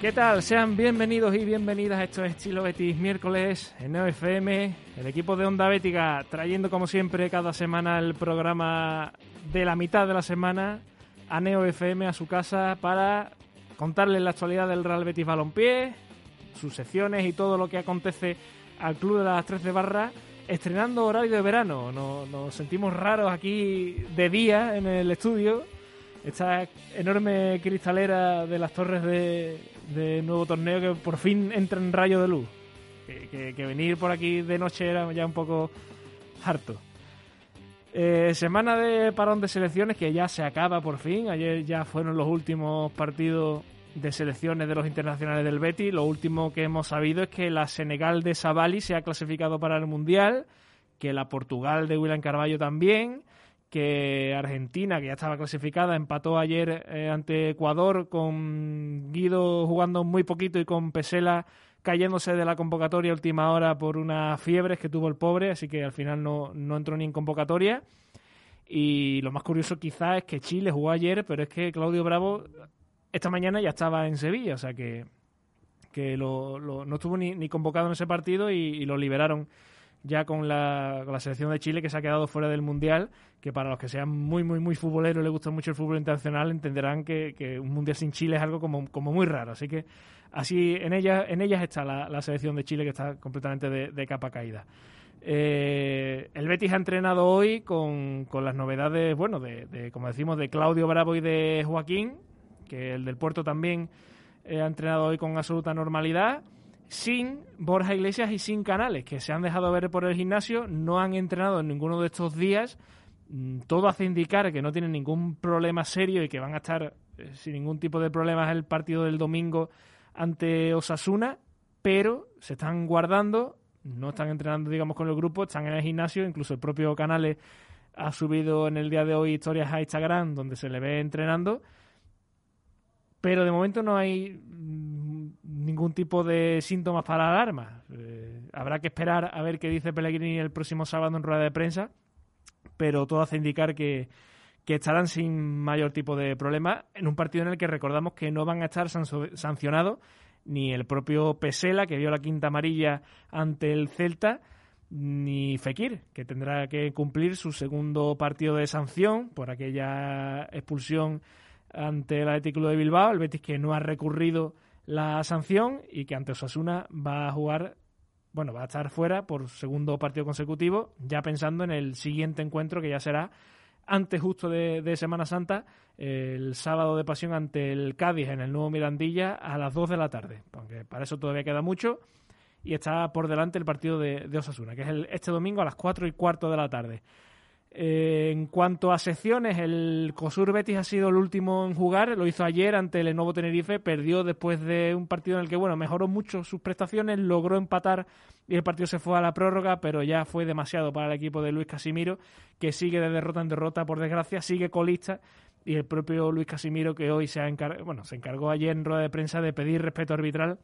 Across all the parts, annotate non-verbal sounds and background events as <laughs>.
¿Qué tal? Sean bienvenidos y bienvenidas a estos Estilo Betis miércoles en Neo FM, el equipo de Onda Bética trayendo como siempre cada semana el programa de la mitad de la semana a Neo FM a su casa para contarles la actualidad del Real Betis Balompié, sus secciones y todo lo que acontece al club de las 13 barras estrenando horario de verano. Nos, nos sentimos raros aquí de día en el estudio esta enorme cristalera de las torres de, nuevo torneo que por fin entra en rayo de luz. Que, venir por aquí de noche era ya un poco harto. Eh, semana de parón de selecciones que ya se acaba por fin. Ayer ya fueron los últimos partidos de selecciones de los internacionales del Betis. Lo último que hemos sabido es que la Senegal de Savali se ha clasificado para el Mundial, que la Portugal de William Carballo también que Argentina, que ya estaba clasificada, empató ayer eh, ante Ecuador con Guido jugando muy poquito y con Pesela cayéndose de la convocatoria última hora por unas fiebres que tuvo el pobre, así que al final no, no entró ni en convocatoria. Y lo más curioso quizás es que Chile jugó ayer, pero es que Claudio Bravo esta mañana ya estaba en Sevilla, o sea que, que lo, no estuvo ni, ni, convocado en ese partido y lo liberaron ya con la, con la, selección de Chile que se ha quedado fuera del Mundial, que para los que sean muy, muy, muy futboleros y les gusta mucho el fútbol internacional, entenderán que, que, un Mundial sin Chile es algo como, como muy raro. Así que así en, ella, en ellas está la, la selección de Chile que está completamente de, de capa caída. Eh, el Betis ha entrenado hoy con, con las novedades, bueno, de, de, como decimos, de Claudio Bravo y de Joaquín, que el del Puerto también eh, ha entrenado hoy con absoluta normalidad sin Borja Iglesias y sin Canales, que se han dejado ver por el gimnasio, no han entrenado en ninguno de estos días. Mm, todo hace indicar que no tienen ningún problema serio y que van a estar eh, sin ningún tipo de problemas el partido del domingo ante Osasuna, pero se están guardando, no están entrenando, digamos, con el grupo, están en el gimnasio, incluso el propio Canales ha subido en el día de hoy historias a Instagram donde se le ve entrenando, pero de momento no hay ningún tipo de síntomas para alarma. Eh, habrá que esperar a ver qué dice Pellegrini el próximo sábado en rueda de prensa, pero todo hace indicar que, estarán sin mayor tipo de problema en un partido en el que recordamos que no van a estar sancionados ni el propio Pesela, que vio la quinta amarilla ante el Celta, ni Fekir, que tendrá que cumplir su segundo partido de sanción por aquella expulsión ante el Atlético de Bilbao, el Betis que no ha recurrido la sanción y que ante Osasuna va a jugar, bueno, va a estar fuera por segundo partido consecutivo, ya pensando en el siguiente encuentro que ya será antes justo de, Semana Santa, el sábado de pasión ante el Cádiz en el nuevo Mirandilla a las 2 de la tarde, aunque para eso todavía queda mucho. Y está por delante el partido de, Osasuna, que es el, este domingo a las 4 y cuarto de la tarde. Eh, en cuanto a secciones, el COSUR Betis ha sido el último en jugar, lo hizo ayer ante el Nuevo Tenerife, perdió después de un partido en el que, bueno, mejoró mucho sus prestaciones, logró empatar y el partido se fue a la prórroga, pero ya fue demasiado para el equipo de Luis Casimiro, que sigue de derrota en derrota, por desgracia, sigue colista y el propio Luis Casimiro que hoy se ha encargado, bueno, se encargó ayer en rueda de prensa de pedir respeto arbitral,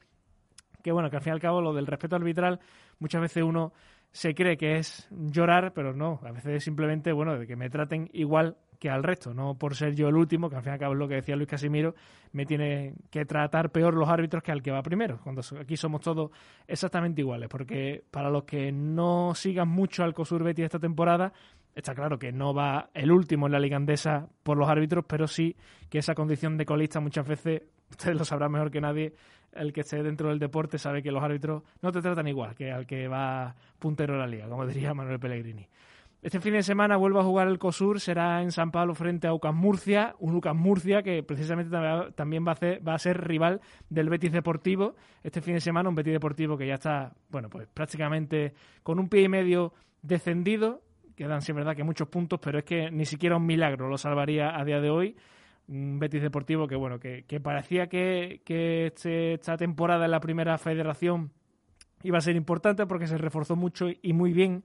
que bueno, que al fin y al cabo lo del respeto arbitral muchas veces uno se cree que es llorar, pero no, a veces es simplemente, bueno, de que me traten igual que al resto, no por ser yo el último, que al fin y al cabo es lo que decía Luis Casimiro, me tiene que tratar peor los árbitros que al que va primero, cuando aquí somos todos exactamente iguales, porque para los que no sigan mucho al COSUR Betis esta temporada, está claro que no va el último en la liga andesa por los árbitros, pero sí que esa condición de colista muchas veces, <laughs> ustedes lo sabrán mejor que nadie, el que esté dentro del deporte sabe que los árbitros no te tratan igual que al que va puntero de la liga, como <laughs> diría Manuel Pellegrini. Este fin de semana vuelve a jugar el COSUR, será en San Pablo frente a Ucas Murcia, un Ucas Murcia que precisamente también va a, ser, va a ser rival del Betis Deportivo. Este fin de semana un Betis Deportivo que ya está, bueno, pues prácticamente con un pie y medio descendido, quedan sí verdad que muchos puntos, pero es que ni siquiera un milagro lo salvaría a día de hoy un Betis Deportivo que bueno que, parecía que, este, esta temporada en la primera federación iba a ser importante porque se reforzó mucho y muy bien,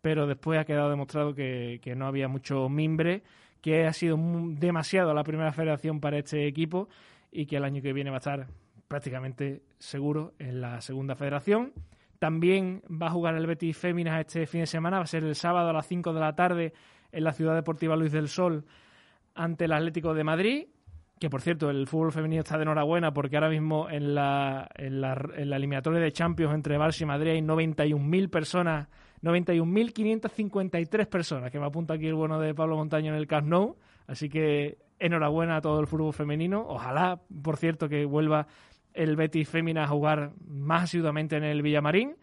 pero después ha quedado demostrado que, no había mucho mimbre, que ha sido demasiado la primera federación para este equipo y que el año que viene va a estar prácticamente seguro en la segunda federación. También va a jugar el Betis Féminas este fin de semana, va a ser el sábado a las 5 de la tarde en la Ciudad Deportiva Luis del Sol ante el Atlético de Madrid. que por cierto, el fútbol femenino está de enhorabuena porque ahora mismo en la, en la, en la eliminatoria de Champions entre Barça y Madrid hay 91.000 personas, 91.553 personas, que me apunta aquí el bueno de Pablo Montaño en el Camp Nou. Así que enhorabuena a todo el fútbol femenino. Ojalá, por cierto, que vuelva el Betis Fémina a jugar más asiduamente en el Villamarín.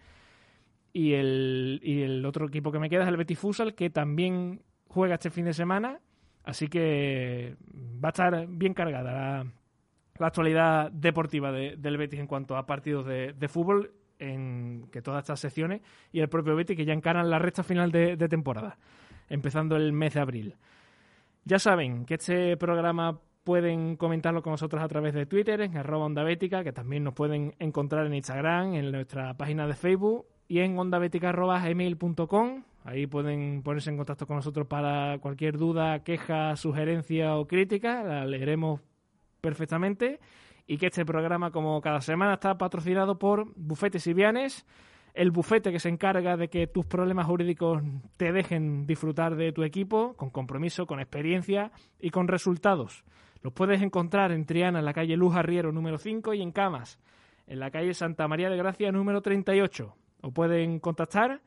Y el, y el otro equipo que me queda es el Betis Futsal, que también juega este fin de semana. Así que va a estar bien cargada la, actualidad deportiva de- del Betis en cuanto a partidos de, fútbol, en que todas estas secciones y el propio Betis que ya encaran la recta final de, temporada, empezando el mes de abril. Ya saben que este programa pueden comentarlo con nosotros a través de Twitter, en arroba Onda que también nos pueden encontrar en Instagram, en nuestra página de Facebook y en ondabética.gmail.com. Ahí pueden ponerse en contacto con nosotros para cualquier duda, queja, sugerencia o crítica. La leeremos perfectamente. Y que este programa, como cada semana, está patrocinado por Bufetes y Vianes, el bufete que se encarga de que tus problemas jurídicos te dejen disfrutar de tu equipo, con compromiso, con experiencia y con resultados. Los puedes encontrar en Triana, en la calle Luz Arriero número 5 y en Camas, en la calle Santa María de Gracia número 38. O pueden contactar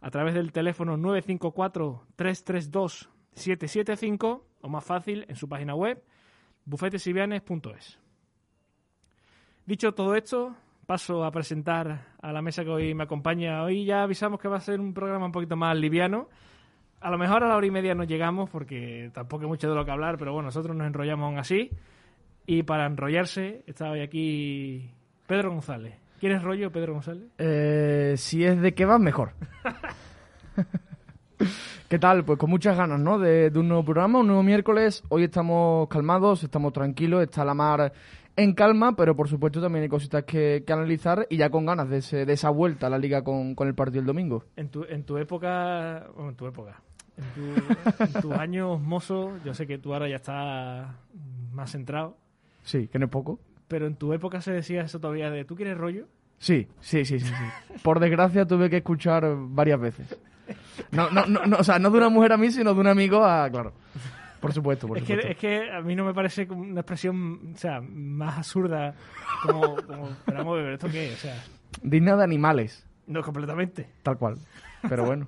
a través del teléfono 954-332-775 o más fácil en su página web bufetesivianes.es. Dicho todo esto, paso a presentar a la mesa que hoy me acompaña. Hoy ya avisamos que va a ser un programa un poquito más liviano. A lo mejor a la hora y media no llegamos porque tampoco hay mucho de lo que hablar, pero bueno, nosotros nos enrollamos aún así. Y para enrollarse está hoy aquí Pedro González. ¿Quieres rollo, Pedro González? Eh, si es de kebab, mejor. <laughs> ¿Qué tal? Pues con muchas ganas, ¿no? De, de un nuevo programa, un nuevo miércoles. Hoy estamos calmados, estamos tranquilos, está la mar en calma, pero por supuesto también hay cositas que, que analizar y ya con ganas de, ese- de esa vuelta a la liga con, con el partido el domingo. En tu, en tu época, bueno, en tu época, en, tu- <laughs> en tus años mozos, yo sé que tú ahora ya estás más centrado, Sí, que no es poco. Pero en tu época se decía eso todavía de ¿tú quieres rollo? Sí, sí, sí, sí, sí. Por desgracia tuve que escuchar varias veces. No, no, no, no, o sea, no de una mujer a mí, sino de un amigo a... Claro. Por supuesto, por Es que, supuesto. es que a mí no me parece una expresión, o sea, más absurda como, como pero vamos a ver, ¿esto qué es? O sea, Digna de animales. no completamente. Tal cual. Pero bueno,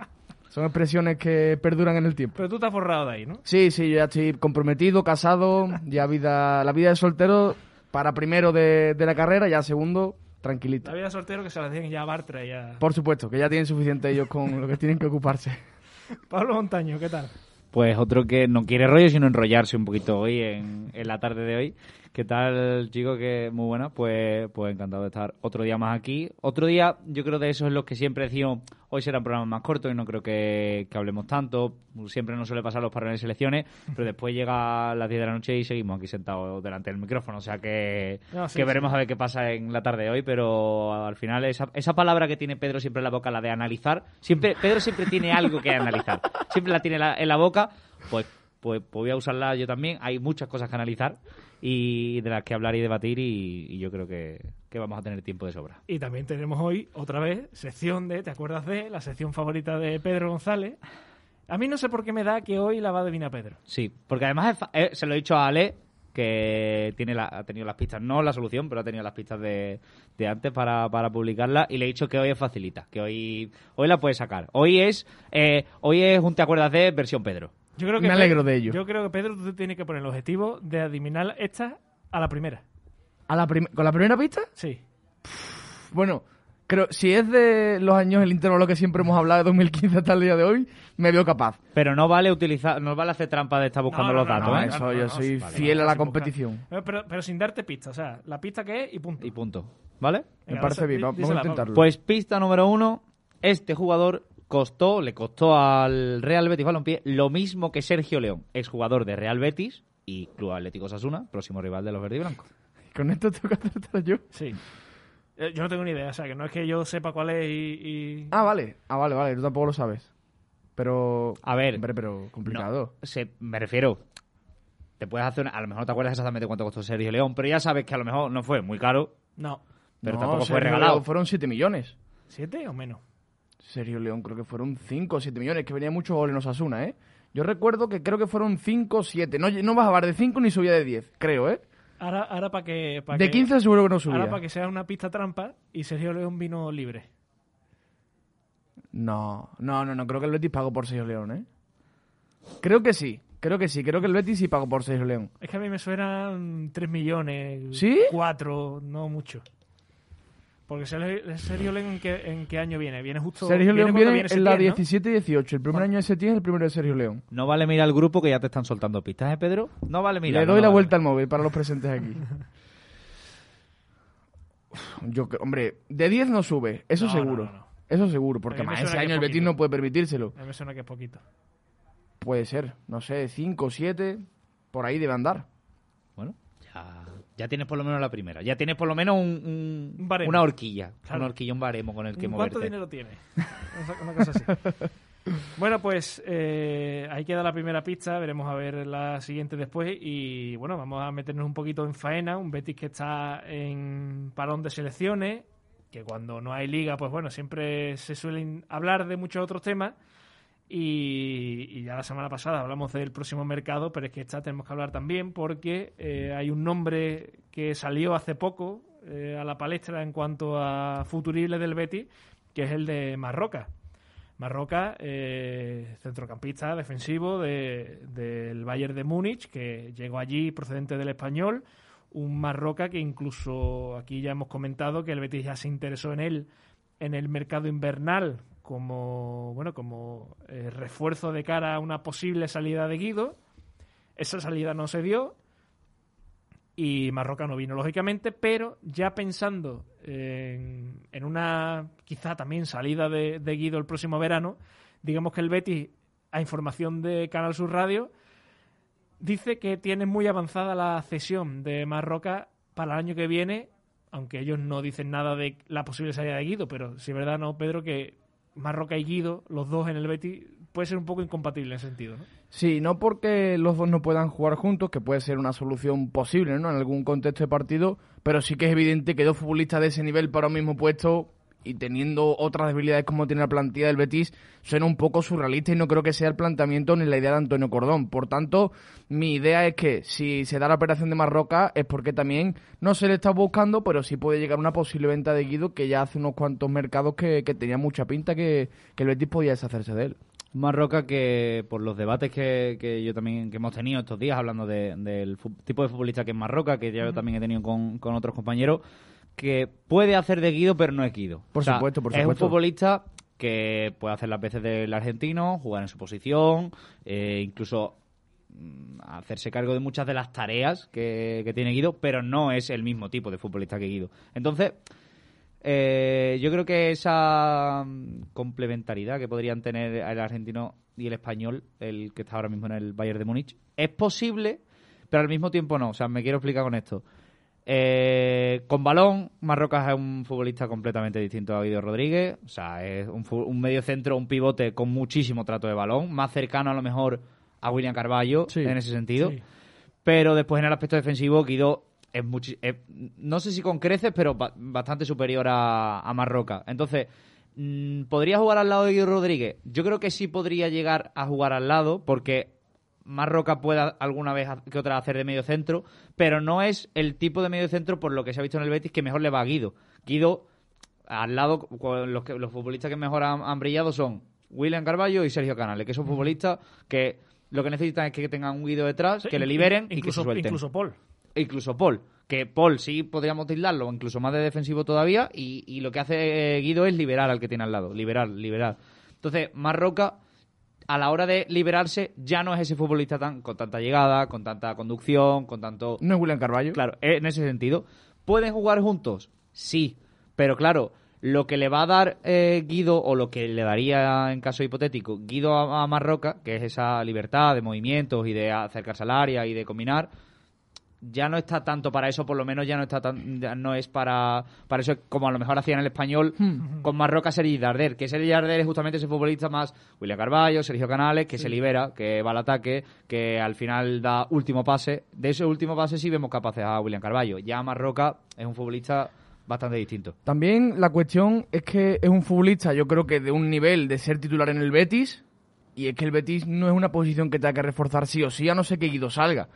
son expresiones que perduran en el tiempo. Pero tú te has forrado de ahí, ¿no? Sí, sí, yo ya estoy comprometido, casado, ya vida, la vida de soltero para primero de, de la carrera, ya segundo, tranquilito. La vida soltero que se la den ya a Bartra y a... Por supuesto, que ya tienen suficiente ellos con lo que tienen que ocuparse. <laughs> Pablo Montaño, ¿qué tal? Pues otro que no quiere rollo, sino enrollarse un poquito hoy, en, en la tarde de hoy. ¿Qué tal, chico? Que muy buena. Pues, pues encantado de estar otro día más aquí. Otro día, yo creo de eso es lo que siempre decimos, hoy será un programa más corto y no creo que, que hablemos tanto. Siempre nos suele pasar los parones de selecciones, pero después llega las 10 de la noche y seguimos aquí sentados delante del micrófono. O sea que, No, sí, que sí. veremos a ver qué pasa en la tarde de hoy, pero al final esa, esa palabra que tiene Pedro siempre en la boca, la de analizar, siempre Pedro siempre tiene algo que analizar. Siempre la tiene la- en la boca, pues, pues, pues voy a usarla yo también. Hay muchas cosas que analizar y de las que hablar y debatir y, y yo creo que, que vamos a tener tiempo de sobra. Y también tenemos hoy, otra vez, sección de, ¿te acuerdas de? La sección favorita de Pedro González. A mí no sé por qué me da que hoy la va a adivinar Pedro. Sí, porque además eh, se lo he dicho a Ale que tiene la- ha tenido las pistas, no la solución, pero ha tenido las pistas de, de antes para, para publicarla y le he dicho que hoy es facilita, que hoy, hoy la puede sacar. Hoy es, eh, hoy es un te acuerdas de versión Pedro. Yo creo que Me Pedro- alegro de ello. Yo creo que Pedro tú tienes que poner el objetivo de adivinar esta a la primera. ¿A la prim- ¿Con la primera pista? Sí. Bueno, creo, si es de los años el intervalo que siempre hemos hablado de 2015 hasta el día de hoy, me veo capaz. Pero no vale utilizar, no vale hacer trampa de estar buscando No, no, los datos, no, ¿eh? eso yo soy vale, fiel vale, a la competición. Pero, pero, pero sin darte pista, o sea, la pista que es y punto. Y punto. ¿Vale? Me Venga, parece dí- bien, vamos a intentarlo. Pues pista número uno, este jugador costó, le costó al Real Betis Balompié lo mismo que Sergio León, exjugador de Real Betis y Club Atlético Sasuna, próximo rival de los verde y blancos. Con esto tengo que acertar yo. Sí. Eh, Yo no tengo ni idea, o sea, que no es que yo sepa cuál es y... y- Ah, vale. Ah, vale, vale. Tú tampoco lo sabes. Pero... A ver, Hombre, pero complicado. No, se, me refiero. Te puedes hacer una- A lo mejor no te acuerdas exactamente cuánto costó Sergio León, pero ya sabes que a lo mejor no fue muy caro, No. pero No, tampoco fue regalado. Fueron 7 millones. ¿Siete o menos? Sergio León creo que fueron 5 o 7 millones, que venía mucho gol en Osasuna, ¿eh? Yo recuerdo que creo que fueron 5 o 7. No, no bajaba de 5 ni subía de 10, creo, ¿eh? Ahora, ahora para que, pa' De que- 15 seguro que no subía. Ahora para que sea una pista trampa y Sergio León vino libre. No, no, no, no. Creo que el Betis pagó por Sergio León, ¿eh? Creo que sí. Creo que sí. Creo que el Betis sí pagó por Sergio León. Es que a mí me suenan 3 millones. ¿Sí? 4, no mucho. Porque Sergio, León, ¿en qué, ¿en qué año viene? Viene justo. Sergio León viene en la Setién, ¿no? 17 y 18. El primer año de Setién es el primero de Sergio León. No vale mirar el grupo que ya te están soltando pistas, ¿eh, Pedro? No vale mirar. Le no doy la vale. vuelta al móvil para los presentes aquí. <laughs> Yo, hombre, de 10 no sube, eso No, seguro. no, no, no. Eso seguro, porque más ese año el Betis no puede permitírselo. A mí me suena que es poquito. Puede ser, no sé, 5 o 7, por ahí debe andar. Bueno, ya, ya tienes por lo menos la primera. Ya tienes por lo menos un, un- Un baremo. una horquilla. Claro. Una horquilla, un baremo con el que ¿Cuánto moverte. dinero tiene? Una cosa así. <laughs> Bueno, pues eh, ahí queda la primera pista, veremos a ver la siguiente después y bueno, vamos a meternos un poquito en faena, un Betis que está en parón de selecciones, que cuando no hay liga, pues bueno, siempre se suelen hablar de muchos otros temas y, y ya la semana pasada hablamos del próximo mercado, pero es que esta tenemos que hablar también porque eh, hay un nombre que salió hace poco eh, a la palestra en cuanto a futurible del Betis, que es el de Marroca. Marroca, eh, centrocampista defensivo de- del Bayern de Múnich, que llegó allí procedente del español. Un Marroca que incluso aquí ya hemos comentado que el Betis ya se interesó en él en el mercado invernal como bueno como eh, refuerzo de cara a una posible salida de Guido. Esa salida no se dio y Marroca no vino, lógicamente, pero ya pensando en, una quizá también salida de, Guido el próximo verano, digamos que el Betis, a información de Canal Sur Radio, dice que tiene muy avanzada la cesión de Marroca para el año que viene, aunque ellos no dicen nada de la posible salida de Guido, pero si es verdad, no, Pedro, que Marroca y Guido, los dos en el Betis, puede ser un poco incompatible en ese sentido, ¿no? Sí, no porque los dos no puedan jugar juntos, que puede ser una solución posible ¿no? en algún contexto de partido, pero sí que es evidente que dos futbolistas de ese nivel para un mismo puesto y teniendo otras debilidades como tiene la plantilla del Betis, suena un poco surrealista y no creo que sea el planteamiento ni la idea de Antonio Cordón. Por tanto, mi idea es que si se da la operación de Marroca es porque también no se le está buscando, pero sí puede llegar una posible venta de Guido que ya hace unos cuantos mercados que, que tenía mucha pinta que, que el Betis podía deshacerse de él. Marroca que por los debates que, que yo también que hemos tenido estos días hablando de- del fu- tipo de futbolista que es Marroca que ya yo también he tenido con, con otros compañeros que puede hacer de Guido pero no es Guido Por O sea, supuesto, por es un supuesto. futbolista que puede hacer las veces del argentino jugar en su posición eh, incluso mm, hacerse cargo de muchas de las tareas que, que tiene Guido pero no es el mismo tipo de futbolista que Guido entonces eh, yo creo que esa mm, complementariedad que podrían tener el argentino y el español, el que está ahora mismo en el Bayern de Múnich, es posible, pero al mismo tiempo no. O sea, me quiero explicar con esto. Eh, con balón, Marrocas es un futbolista completamente distinto a Guido Rodríguez. O sea, es un, medio centro, un pivote con muchísimo trato de balón, más cercano a lo mejor a William Carballo Sí. en ese sentido. Sí. Pero después en el aspecto defensivo, Guido es, es- no sé si con creces, pero ba- bastante superior a, a Marroca. Entonces, mm, ¿podría jugar al lado de Guido Rodríguez? Yo creo que sí podría llegar a jugar al lado, porque Marroca puede alguna vez que otra hacer de medio centro, pero no es el tipo de medio centro por lo que se ha visto en el Betis que mejor le va a Guido. Guido, al lado, los, que, los futbolistas que mejor han, han brillado son William Carballo y Sergio Canales, que son futbolistas que lo que necesitan es que tengan un Guido detrás, que le liberen y que se incluso, suelten. incluso Paul. Incluso Paul, que Paul sí podríamos tildarlo, incluso más de defensivo todavía, y, y lo que hace eh, Guido es liberar al que tiene al lado, liberar, liberar. Entonces, Marroca, a la hora de liberarse, ya no es ese futbolista tan con tanta llegada, con tanta conducción, con tanto... No es William Carballo. Claro, en ese sentido. ¿Pueden jugar juntos? Sí, pero claro, lo que le va a dar eh, Guido, o lo que le daría en caso hipotético, Guido a, a Marroca, que es esa libertad de movimientos y de acercarse al área y de combinar, ya no está tanto para eso, por lo menos ya no está tan, ya no es para, para eso como a lo mejor hacían el español con Marroca, Sergi Darder, que Sergi Darder es justamente ese futbolista más William Carballo, Sergio Canales, que se libera, que va al ataque, que al final da último pase. De ese último pase sí vemos capaces a William Carballo. Ya Marroca es un futbolista bastante distinto. También la cuestión es que es un futbolista, yo creo que de un nivel de ser titular en el Betis y es que el Betis no es una posición que tenga que reforzar sí o sí, a no ser que Guido salga.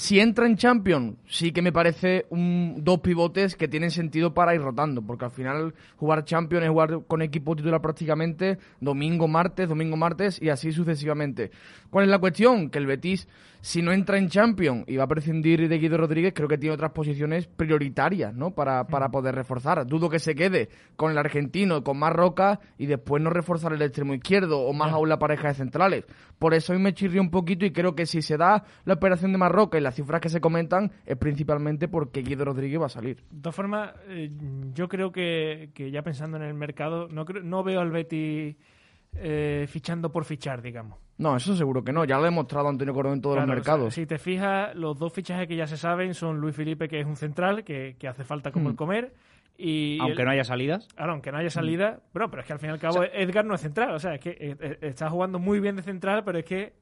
Si entra en Champions, sí que me parece un, dos pivotes que tienen sentido para ir rotando, porque al final jugar Champions es jugar con equipo titular prácticamente domingo, martes, domingo, martes y así sucesivamente. ¿Cuál es la cuestión? Que el Betis, si no entra en Champions y va a prescindir de Guido Rodríguez, creo que tiene otras posiciones prioritarias ¿no? para, para mm. poder reforzar. Dudo que se quede con el argentino, con más roca y después no reforzar el extremo izquierdo o más aún la pareja de centrales. Por eso hoy me chirrió un poquito y creo que si se da la operación de Marroca y las cifras que se comentan es principalmente porque Guido Rodríguez va a salir. De todas formas, eh, yo creo que, que, ya pensando en el mercado, no, creo, no veo al Betis eh, fichando por fichar, digamos. No, eso seguro que no. Ya lo ha demostrado Antonio Cordón en todos los mercados. si te fijas, los dos fichajes que ya se saben son Luis Felipe, que es un central, que, hace falta como el mm. comer. Y aunque no haya salidas. Claro, aunque no haya salida. Mm. Bueno, pero es que al fin y al cabo Edgar no es central. O sea, es que eh, está jugando muy bien de central, pero es que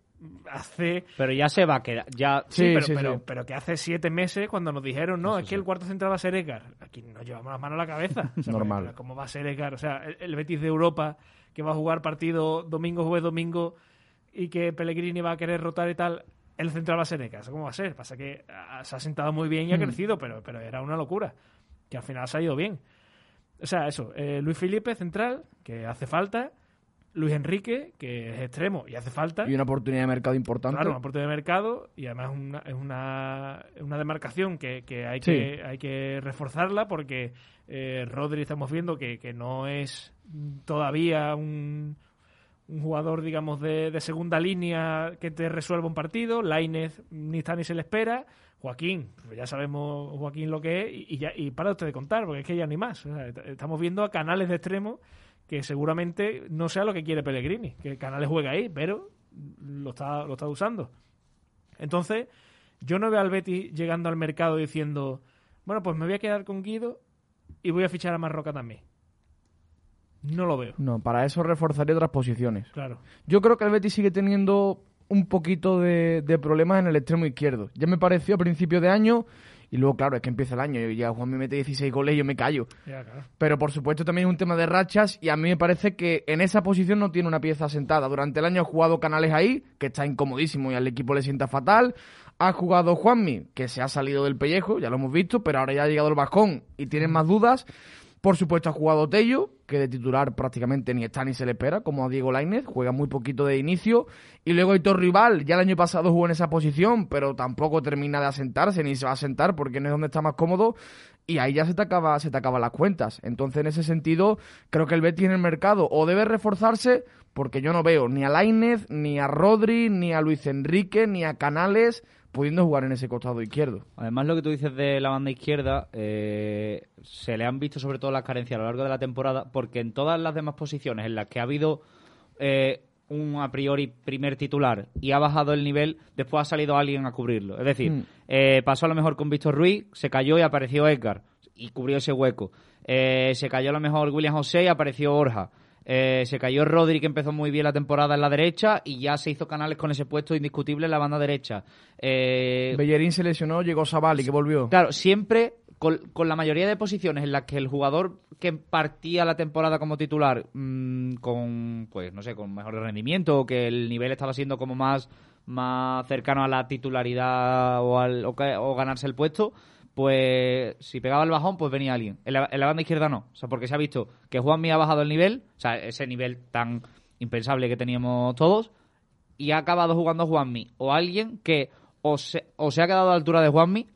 hace... Pero ya se va a quedar. Ya... Sí, pero, pero, que hace siete meses cuando nos dijeron, no, es que el cuarto central va a ser Edgar. Aquí nos llevamos las manos a la cabeza. Normal. ¿Cómo va a ser Edgar? O sea, el Betis de Europa que va a jugar partido domingo, jueves, domingo y que Pellegrini va a querer rotar y tal, el central va a ser Eka. ¿Cómo va a ser? Pasa que se ha sentado muy bien y ha mm. crecido, pero, pero era una locura. Que al final ha salido bien. O sea, eso. Eh, Luis Felipe, central, que hace falta. Luis Enrique, que es extremo y hace falta. Y una oportunidad de mercado importante. Claro, una oportunidad de mercado y además una, es una, una demarcación que, que, hay que hay que reforzarla porque eh, Rodri estamos viendo que, que no es todavía un, un jugador, digamos, de, de, segunda línea que te resuelva un partido. Lainez ni está ni se le espera. Joaquín, pues ya sabemos Joaquín lo que es y, ya, y para usted de contar, porque es que ya ni más. estamos viendo a canales de extremo que seguramente no sea lo que quiere Pellegrini, que Canales juega ahí, pero lo está, lo está usando. Entonces, yo no veo al Betty llegando al mercado diciendo, bueno, pues me voy a quedar con Guido y voy a fichar a Marroca también. No lo veo. No, para eso reforzaría otras posiciones. Claro. Yo creo que el Betis sigue teniendo un poquito de, problemas en el extremo izquierdo. Ya me pareció a principio de año y luego, claro, es que empieza el año y ya Juan me mete 16 goles y yo me callo. Pero por supuesto también es un tema de rachas y a mí me parece que en esa posición no tiene una pieza sentada. Durante el año ha jugado Canales ahí, que está incomodísimo y al equipo le sienta fatal. Ha jugado Juanmi, que se ha salido del pellejo, ya lo hemos visto, pero ahora ya ha llegado el bajón y tienen más dudas. Por supuesto ha jugado Tello, que de titular prácticamente ni está ni se le espera, como a Diego Lainez, juega muy poquito de inicio. Y luego Hitor Rival, ya el año pasado jugó en esa posición, pero tampoco termina de asentarse, ni se va a asentar porque no es donde está más cómodo. Y ahí ya se te se te acaban las cuentas. Entonces, en ese sentido, creo que el Betis en el mercado o debe reforzarse, porque yo no veo ni a Lainez, ni a Rodri, ni a Luis Enrique, ni a Canales pudiendo jugar en ese costado izquierdo. Además, lo que tú dices de la banda izquierda, eh, se le han visto sobre todo las carencias a lo largo de la temporada, porque en todas las demás posiciones en las que ha habido eh, un a priori primer titular y ha bajado el nivel, después ha salido alguien a cubrirlo. Es decir, mm. eh, pasó a lo mejor con Víctor Ruiz, se cayó y apareció Edgar y cubrió ese hueco. se cayó a lo mejor William José y apareció Orja. Eh, se cayó Rodri, que empezó muy bien la temporada en la derecha, y ya se hizo canales con ese puesto indiscutible en la banda derecha. Eh, Bellerín se lesionó, llegó Sabali, que volvió. Claro, siempre con, la mayoría de posiciones en las que el jugador que partía la temporada como titular mm, con, pues no sé, con mejor rendimiento o que el nivel estaba siendo como más, más cercano a la titularidad o, al, o ganarse el puesto, pues si pegaba el bajón, pues venía alguien. En la, banda izquierda no. O sea, porque se ha visto que Juanmi ha bajado el nivel, o sea, ese nivel tan impensable que teníamos todos, y ha acabado jugando Juanmi. O alguien que o se, o se ha quedado a la altura de Juanmi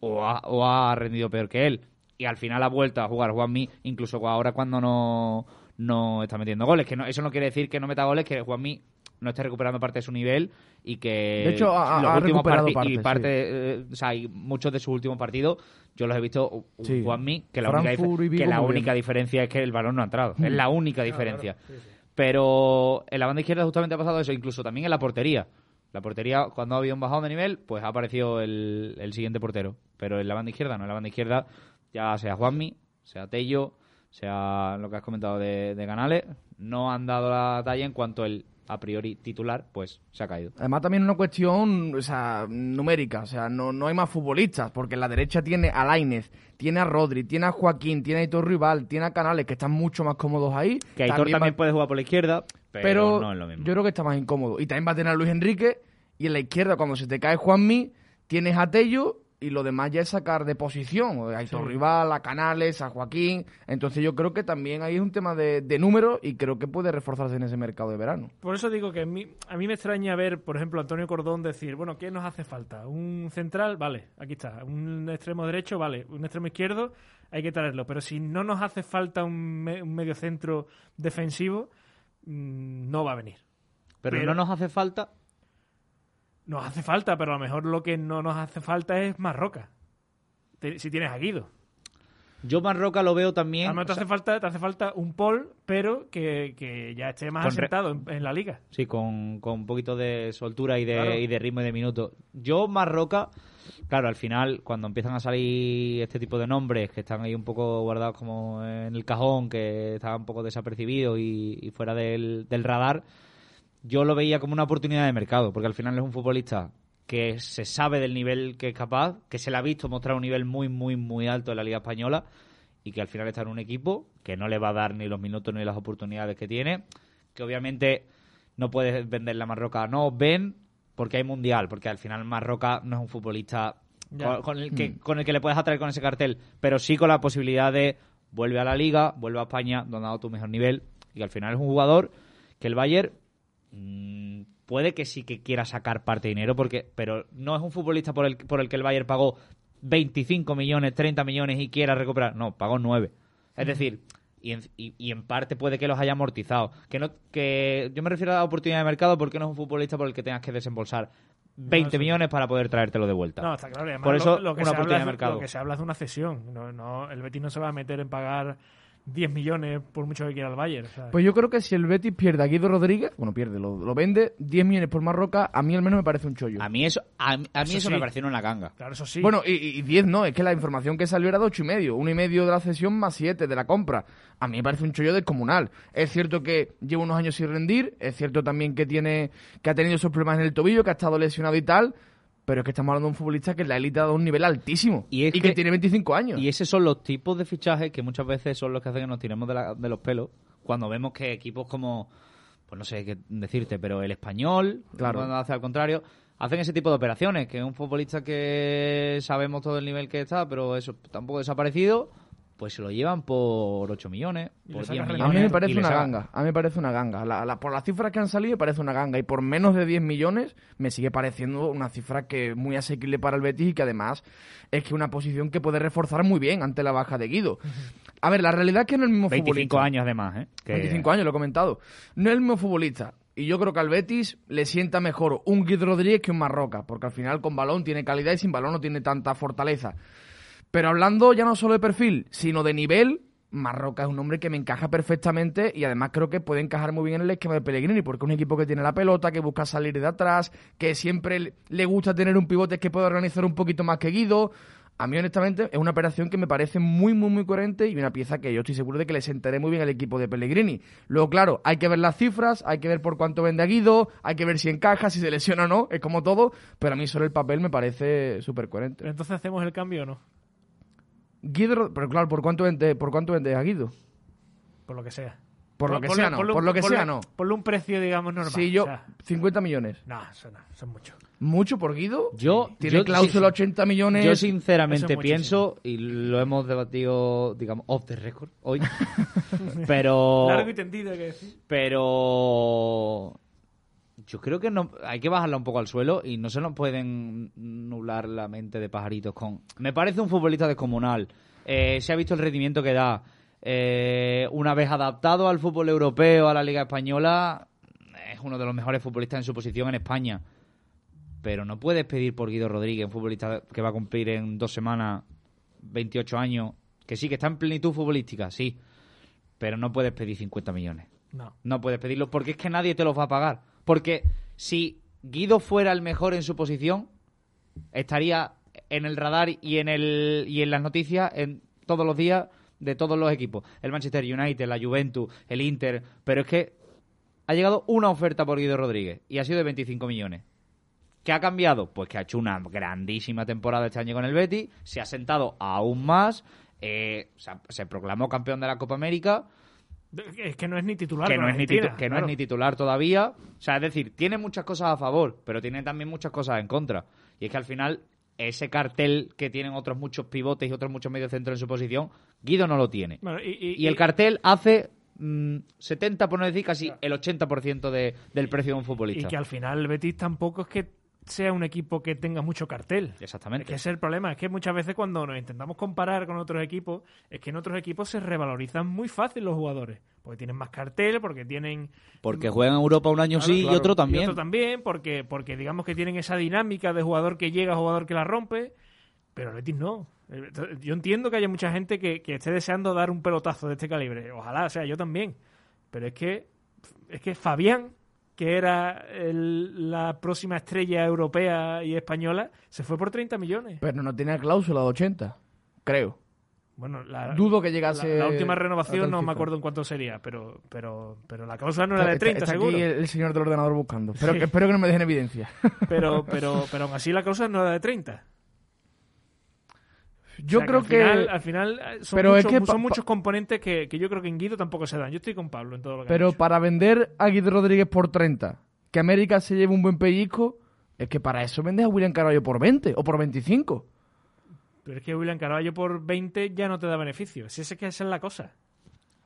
o ha, o ha rendido peor que él. Y al final ha vuelto a jugar Juanmi, incluso ahora cuando no, no está metiendo goles. Que no, eso no quiere decir que no meta goles, que Juanmi no esté recuperando parte de su nivel y que de hecho ha, recuperado parte, y parte eh, o sea, y muchos de sus últimos partidos yo los he visto sí. Juanmi que la única que la única diferencia es que el balón no ha entrado. Es la única diferencia. Pero en la banda izquierda justamente ha pasado eso incluso también en la portería la portería cuando ha habido un bajón de nivel pues ha aparecido el, el siguiente portero pero en la banda izquierda no en la banda izquierda ya sea Juanmi sea Tello sea lo que has comentado de, de Canales no han dado la talla en cuanto el a priori titular, pues se ha caído. Además también una cuestión o sea, numérica, o sea, no, no hay más futbolistas, porque en la derecha tiene a Lainez, tiene a Rodri, tiene a Joaquín, tiene a Aitor Rival, tiene a Canales, que están mucho más cómodos ahí. Que Aitor también, puede jugar por la izquierda. pero, no es lo mismo. yo creo que está más incómodo. Y también va a tener a Luis Enrique y en la izquierda, cuando se te cae Juanmi, tienes a Tello y lo demás ya es sacar de posición. A Aitor Rival, a Canales, a Joaquín. Entonces yo creo que también ahí es un tema de, de números y creo que puede reforzarse en ese mercado de verano. Por eso digo que a mí, a mí me extraña ver, por ejemplo, a Antonio Cordón decir, bueno, ¿qué nos hace falta? ¿Un central? Vale, aquí está. ¿Un extremo derecho? Vale. ¿Un extremo izquierdo? Hay que traerlo. Pero si no nos hace falta un, me- un medio centro defensivo, mm, no va a venir. pero, pero- no nos hace falta. Nos hace falta, pero a lo mejor lo que no nos hace falta es más roca. Te- Si tienes a Guido. Yo Marroca lo veo también. A lo mejor te sea, hace falta, te hace falta un Paul, pero que, que ya esté más asentado en, en la liga. Sí, con, con un poquito de soltura y de, Claro. y de ritmo y de minutos. Yo, Marroca, claro, al final, cuando empiezan a salir este tipo de nombres que están ahí un poco guardados como en el cajón, que están un poco desapercibidos y, y fuera del, del radar, yo lo veía como una oportunidad de mercado, porque al final es un futbolista que se sabe del nivel que es capaz, que se le ha visto mostrar un nivel muy, muy, muy alto en la Liga Española y que al final está en un equipo que no le va a dar ni los minutos ni las oportunidades que tiene, que obviamente no puedes vender la Marroca. No, ven porque hay mundial, porque al final Marroca no es un futbolista con, con el que, con el que le puedes atraer con ese cartel, pero sí con la posibilidad de vuelve a la liga, vuelve a España, donde ha dado tu mejor nivel, y al final es un jugador que el Bayern mm, puede que sí que quiera sacar parte de dinero, porque, pero no es un futbolista por el, por el que el Bayern pagó 25 millones, 30 millones y quiera recuperar. No, pagó 9. Es decir, y en, y- y en parte puede que los haya amortizado. Que no que Yo me refiero a la oportunidad de mercado porque no es un futbolista por el que tengas que desembolsar 20 sí. millones para poder traértelo de vuelta. No, está claro. además Por eso, lo, que una se habla oportunidad de mercado. Lo que se habla es de una cesión. No, no, el Betis no se va a meter en pagar 10 millones por mucho que quiera el Bayern. ¿sabes? Pues yo creo que si el Betis pierde a Guido Rodríguez, bueno, pierde, lo, lo vende, 10 millones por Marroca, a mí al menos me parece un chollo. A mí eso, a, mí- a mí Eso eso, sí. me pareció una ganga. claro, eso sí. Bueno, y, y 10 no, es que la información que salió era de 8 y medio, uno y medio de la cesión más 7 de la compra. A mí me parece un chollo descomunal. Es cierto que lleva unos años sin rendir, es cierto también que tiene que ha tenido esos problemas en el tobillo, que ha estado lesionado y tal, pero es que estamos hablando de un futbolista que la élite ha dado un nivel altísimo Y es que, que- tiene 25 años. Y esos son los tipos de fichajes que muchas veces son los que hacen que nos tiremos de, la- de los pelos cuando vemos que equipos como, pues no sé qué decirte, pero el español, Claro. cuando hace al contrario, hacen ese tipo de operaciones, que es un futbolista que sabemos todo el nivel que está, pero eso tampoco ha desaparecido, pues se lo llevan por 8 millones, por le 10 sacan millones. A mí me parece una ganga, a mí me parece una ganga. La- la- por las cifras que han salido me parece una ganga y por menos de 10 millones me sigue pareciendo una cifra que es muy asequible para el Betis y que además es que una posición que puede reforzar muy bien ante la baja de Guido. A ver, la realidad es que no es el mismo 25 futbolista. años además, ¿eh? Que- 25 años, lo he comentado. No es el mismo futbolista. Y yo creo que al Betis le sienta mejor un Guido Rodríguez que un Marroca, porque al final con balón tiene calidad y sin balón no tiene tanta fortaleza. Pero hablando ya no solo de perfil, sino de nivel, Marroca es un hombre que me encaja perfectamente y además creo que puede encajar muy bien en el esquema de Pellegrini, porque es un equipo que tiene la pelota, que busca salir de atrás, que siempre le- gusta tener un pivote que puede organizar un poquito más que Guido. A mí, honestamente, es una operación que me parece muy, muy, muy coherente y una pieza que yo estoy seguro de que le sentaré muy bien al equipo de Pellegrini. Luego, claro, hay que ver las cifras, hay que ver por cuánto vende a Guido, hay que ver si encaja, si se lesiona o no, es como todo, pero a mí solo el papel me parece súper coherente. Entonces hacemos el cambio o no. Guido, pero claro, ¿por cuánto vende, por cuánto vende a Guido? Por lo que sea. Por lo que ponle- sea, no. ponle Por lo que ponle- sea, no. Ponle un precio, digamos, normal. Si yo, o sea, 50 millones. no, eso no, eso es mucho. ¿Mucho por Guido? Yo, Tiene yo- cláusula sí, 80 millones. Yo sinceramente es pienso, y lo hemos debatido, digamos, off the record hoy, <laughs> pero... Largo y tendido, hay que decir. Pero yo creo que no hay que bajarla un poco al suelo y no se nos pueden nublar la mente de pajaritos con... Me parece un futbolista descomunal. Eh, se ha visto el rendimiento que da. Eh, una vez adaptado al fútbol europeo, a la Liga Española, es uno de los mejores futbolistas en su posición en España. Pero no puedes pedir por Guido Rodríguez, un futbolista que va a cumplir en dos semanas 28 años, que sí, que está en plenitud futbolística, sí. Pero no puedes pedir 50 millones. No. No puedes pedirlo porque es que nadie te los va a pagar. Porque si Guido fuera el mejor en su posición, estaría en el radar y en el y en las noticias en todos los días de todos los equipos. El Manchester United, la Juventus, el Inter, pero es que ha llegado una oferta por Guido Rodríguez y ha sido de 25 millones. ¿Qué ha cambiado? Pues que ha hecho una grandísima temporada este año con el Betis, se ha sentado aún más, eh, se, se proclamó campeón de la Copa América Es que no es ni titular. que no, es ni, titu- que no claro. es ni titular todavía. O sea, es decir, tiene muchas cosas a favor, pero tiene también muchas cosas en contra. Y es que al final, ese cartel que tienen otros muchos pivotes y otros muchos mediocentros en su posición, Guido no lo tiene. Bueno, y, y- Y el y- cartel hace mm, 70, por no decir casi el 80% de, del precio de un y futbolista. que al final el Betis tampoco es que sea un equipo que tenga mucho cartel. Es Exactamente. que ese es el problema, es que muchas veces cuando nos intentamos comparar con otros equipos, es que en otros equipos se revalorizan muy fácil los jugadores, porque tienen más cartel, porque tienen Porque juegan en Europa un año Claro, sí y otro también. Y otro también, porque, porque digamos que tienen esa dinámica de jugador que llega, jugador que la rompe, pero el Betis no. Yo entiendo que haya mucha gente que, que esté deseando dar un pelotazo de este calibre. Ojalá, o sea, yo también. Pero es que, es que Fabián, que era el- la próxima estrella europea y española, se fue por 30 millones. Pero no tenía cláusula de 80, creo. Bueno, la, Dudo que llegase. la última renovación no me acuerdo en cuánto sería, pero, pero, pero la cláusula no era de Está- 30, está seguro. aquí el, el señor del ordenador buscando. Pero Sí. que, espero que no me dejen evidencia. Pero, <laughs> pero, pero aún así la cláusula no era de 30. Yo O sea, creo al que. final- al final eh, son, pero es muchos, que pa- son muchos componentes que, que yo creo que en Guido tampoco se dan. Yo estoy con Pablo en todo lo que ha Pero dicho. para vender a Guido Rodríguez por 30, que América se lleve un buen pellizco, es que para eso vendes a William Carvalho por 20 o por 25. Pero es que William Carvalho por 20 ya no te da beneficio. Si es que esa es la cosa.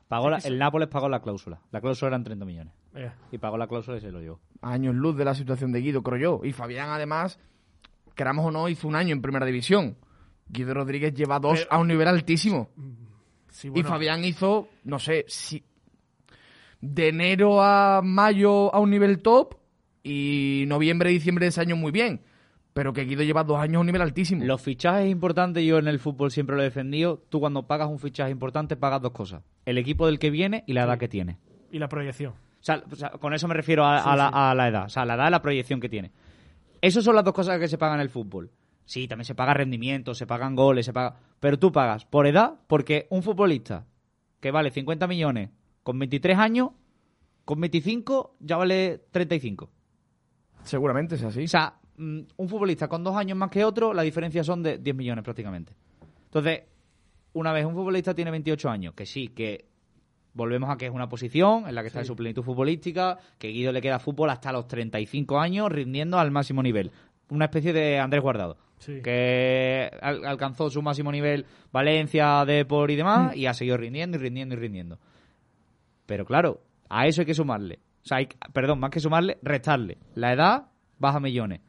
Pagó la- el Nápoles pagó la cláusula. La cláusula eran 30 millones. Eh, Y pagó la cláusula y se lo llevó. Años luz de la situación de Guido, creo yo. Y Fabián, además, queramos o no, hizo un año en primera división. Guido Rodríguez lleva dos Pero- a un nivel altísimo. sí, Y Fabián hizo, no sé, si de enero a mayo a un nivel top y noviembre, diciembre de ese año muy bien. Pero que Guido lleva dos años a un nivel altísimo. Los fichajes importantes, yo en el fútbol siempre lo he defendido. Tú cuando pagas un fichaje importante pagas dos cosas. El equipo del que viene y la edad que tiene. Y la proyección. O sea, o sea, con eso me refiero a, a la, a la edad. O sea, la edad y la proyección que tiene. Esas son las dos cosas que se pagan en el fútbol. Sí, también se paga rendimiento, se pagan goles, se paga... Pero tú pagas por edad porque un futbolista que vale 50 millones con 23 años, con 25 ya vale 35. Seguramente es así. O sea, mm, un futbolista con dos años más que otro, la diferencia son de 10 millones prácticamente. Entonces, una vez un futbolista tiene 28 años, que sí, que volvemos a que es una posición en la que está en su plenitud futbolística, que Guido le queda fútbol hasta los 35 años rindiendo al máximo nivel. Una especie de Andrés Guardado, Sí. que al- alcanzó su máximo nivel Valencia, Depor y demás, y ha seguido rindiendo y rindiendo y rindiendo. Pero claro, a eso hay que sumarle. O sea, hay, perdón, más que sumarle, restarle. La edad baja millones.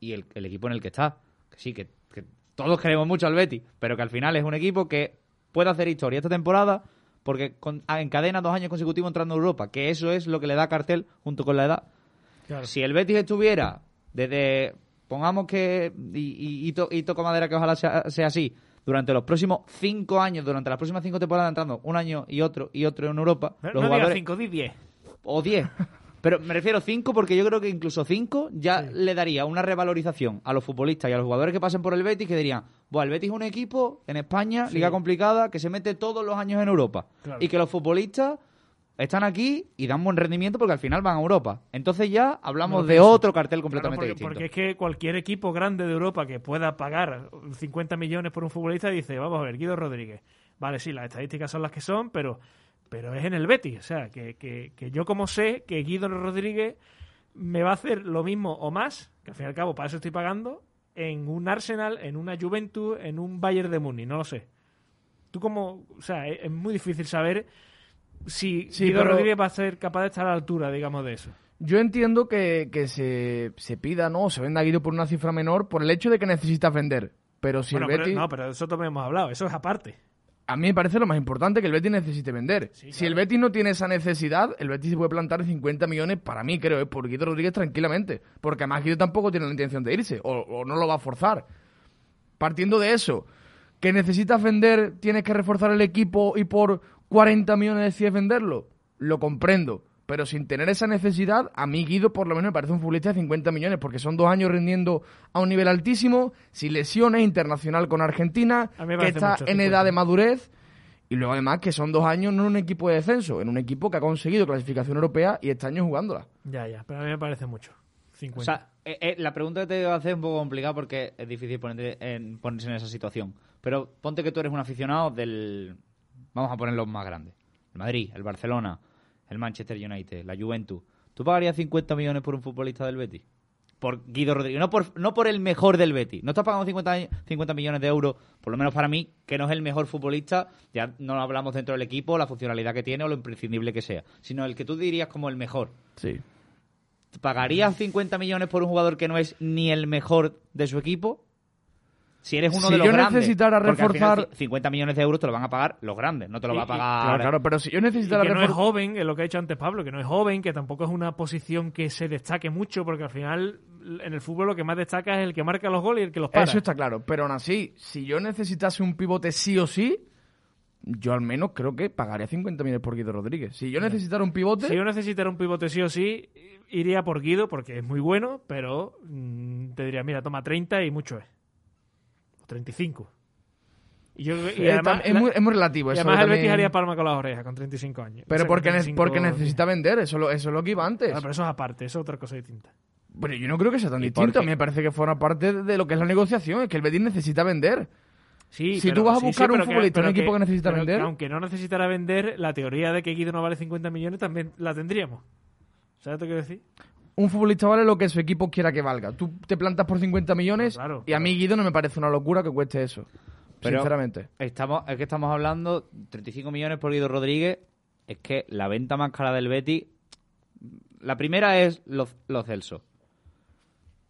Y el, el equipo en el que está. Que sí, que, que todos queremos mucho al Betis, pero que al final es un equipo que puede hacer historia esta temporada porque con- ah, encadena dos años consecutivos entrando a Europa, que eso es lo que le da cartel junto con la edad. Claro. Si el Betis estuviera desde, pongamos que, y, y, y to- y toco madera que ojalá sea, sea así, durante los próximos cinco años, durante las próximas cinco temporadas entrando un año y otro y otro en Europa, No, los no jugadores, 5, di 10. o 10. Pero me refiero a 5 porque yo creo que incluso 5 ya le daría una revalorización a los futbolistas y a los jugadores que pasen por el Betis que dirían, bueno, el Betis es un equipo en España, liga complicada, que se mete todos los años en Europa. Claro. Y que los futbolistas están aquí y dan buen rendimiento porque al final van a Europa. Entonces ya hablamos No de otro cartel Claro, completamente porque, distinto. porque es que cualquier equipo grande de Europa que pueda pagar 50 millones por un futbolista dice, vamos a ver, Guido Rodríguez. Vale, sí, las estadísticas son las que son, pero, pero es en el Betis. O sea, que, que, que yo como sé que Guido Rodríguez me va a hacer lo mismo o más, que al fin y al cabo para eso estoy pagando, en un Arsenal, en una Juventus, en un Bayern de Múnich, no lo sé. Tú como, o sea, es, es muy difícil saber si Sí, Guido pero- Rodríguez va a ser capaz de estar a la altura, digamos, de eso. Yo entiendo que, que se, se pida, ¿no? O se venda a Guido por una cifra menor por el hecho de que necesitas vender. Pero si Bueno, el pero- Betis... no, pero de eso también hemos hablado, eso es aparte. A mí me parece lo más importante que el Betis necesite vender. Sí, Si claro. el Betis no tiene esa necesidad, el Betis se puede plantar en 50 millones, para mí creo, ¿eh? por Guido Rodríguez tranquilamente. Porque además Guido tampoco tiene la intención de irse, o, o no lo va a forzar. Partiendo de eso, que necesitas vender, tienes que reforzar el equipo y por 40 millones decides venderlo, lo comprendo. Pero sin tener esa necesidad, a mí Guido por lo menos me parece un futbolista de 50 millones, porque son dos años rindiendo a un nivel altísimo, sin lesiones, internacional con Argentina, A mí me que está mucho, en 50. edad de madurez. Y luego además que son dos años no en un equipo de descenso, en un equipo que ha conseguido clasificación europea y este año jugándola. Ya, ya, pero a mí me parece mucho. 50. O sea, eh, eh, la pregunta que te voy a hacer es un poco complicada porque es difícil ponerte en- ponerse en esa situación. Pero ponte que tú eres un aficionado del... Vamos a ponerlo más grande. el Madrid, el Barcelona, el Manchester United, la Juventus, ¿tú pagarías 50 millones por un futbolista del Betis? Por Guido Rodríguez, no por, no por el mejor del Betis. No estás pagando 50, 50 millones de euros, por lo menos para mí, que no es el mejor futbolista, ya no hablamos dentro del equipo, la funcionalidad que tiene o lo imprescindible que sea, sino el que tú dirías como el mejor. Sí. ¿Pagarías 50 millones por un jugador que no es ni el mejor de su equipo? Si eres uno Si de los yo grandes. necesitara porque al final reforzar- ci- 50 millones de euros te lo van a pagar los grandes, no te lo Y- va a pagar. Claro, claro, pero si yo Y necesitara que no es joven, es lo que ha dicho antes Pablo, que no es joven, que tampoco es una posición que se destaque mucho, porque al final en el fútbol lo que más destaca es el que marca los goles y el que los para. Eso está claro, pero aún así, si yo necesitase un pivote sí o sí, yo al menos creo que pagaría 50 millones por Guido Rodríguez. Si yo necesitara un pivote, Si yo necesitara un pivote sí o sí, iría por Guido, porque es muy bueno, pero mm, te diría, mira, toma 30 y mucho es. O 35. Y, yo, y además, tam- es, muy, es muy relativo. y eso además el Betis haría palma con las orejas con 35 años. Pero O sea, porque, con ne- 35 porque necesita vender, eso, lo- eso es lo que iba antes. Claro, pero eso es aparte, eso es otra cosa distinta. Bueno, yo no creo que sea tan ¿Y distinto. A mí me parece que forma parte de lo que es la negociación. Es que el Betis necesita vender. Sí, Si pero- tú vas a sí, sí, buscar un futbolista un equipo que necesita vender- aunque no necesitara vender, la teoría de que Guido no vale 50 millones también la tendríamos. ¿Sabes lo que quiero decir? Un futbolista vale lo que su equipo quiera que valga. Tú te plantas por 50 millones Claro, y a mí Guido no me parece una locura que cueste eso. Pero- sinceramente. Estamos, es que estamos hablando 35 millones por Guido Rodríguez. Es que la venta más cara del Betis. La primera es los, los Celso.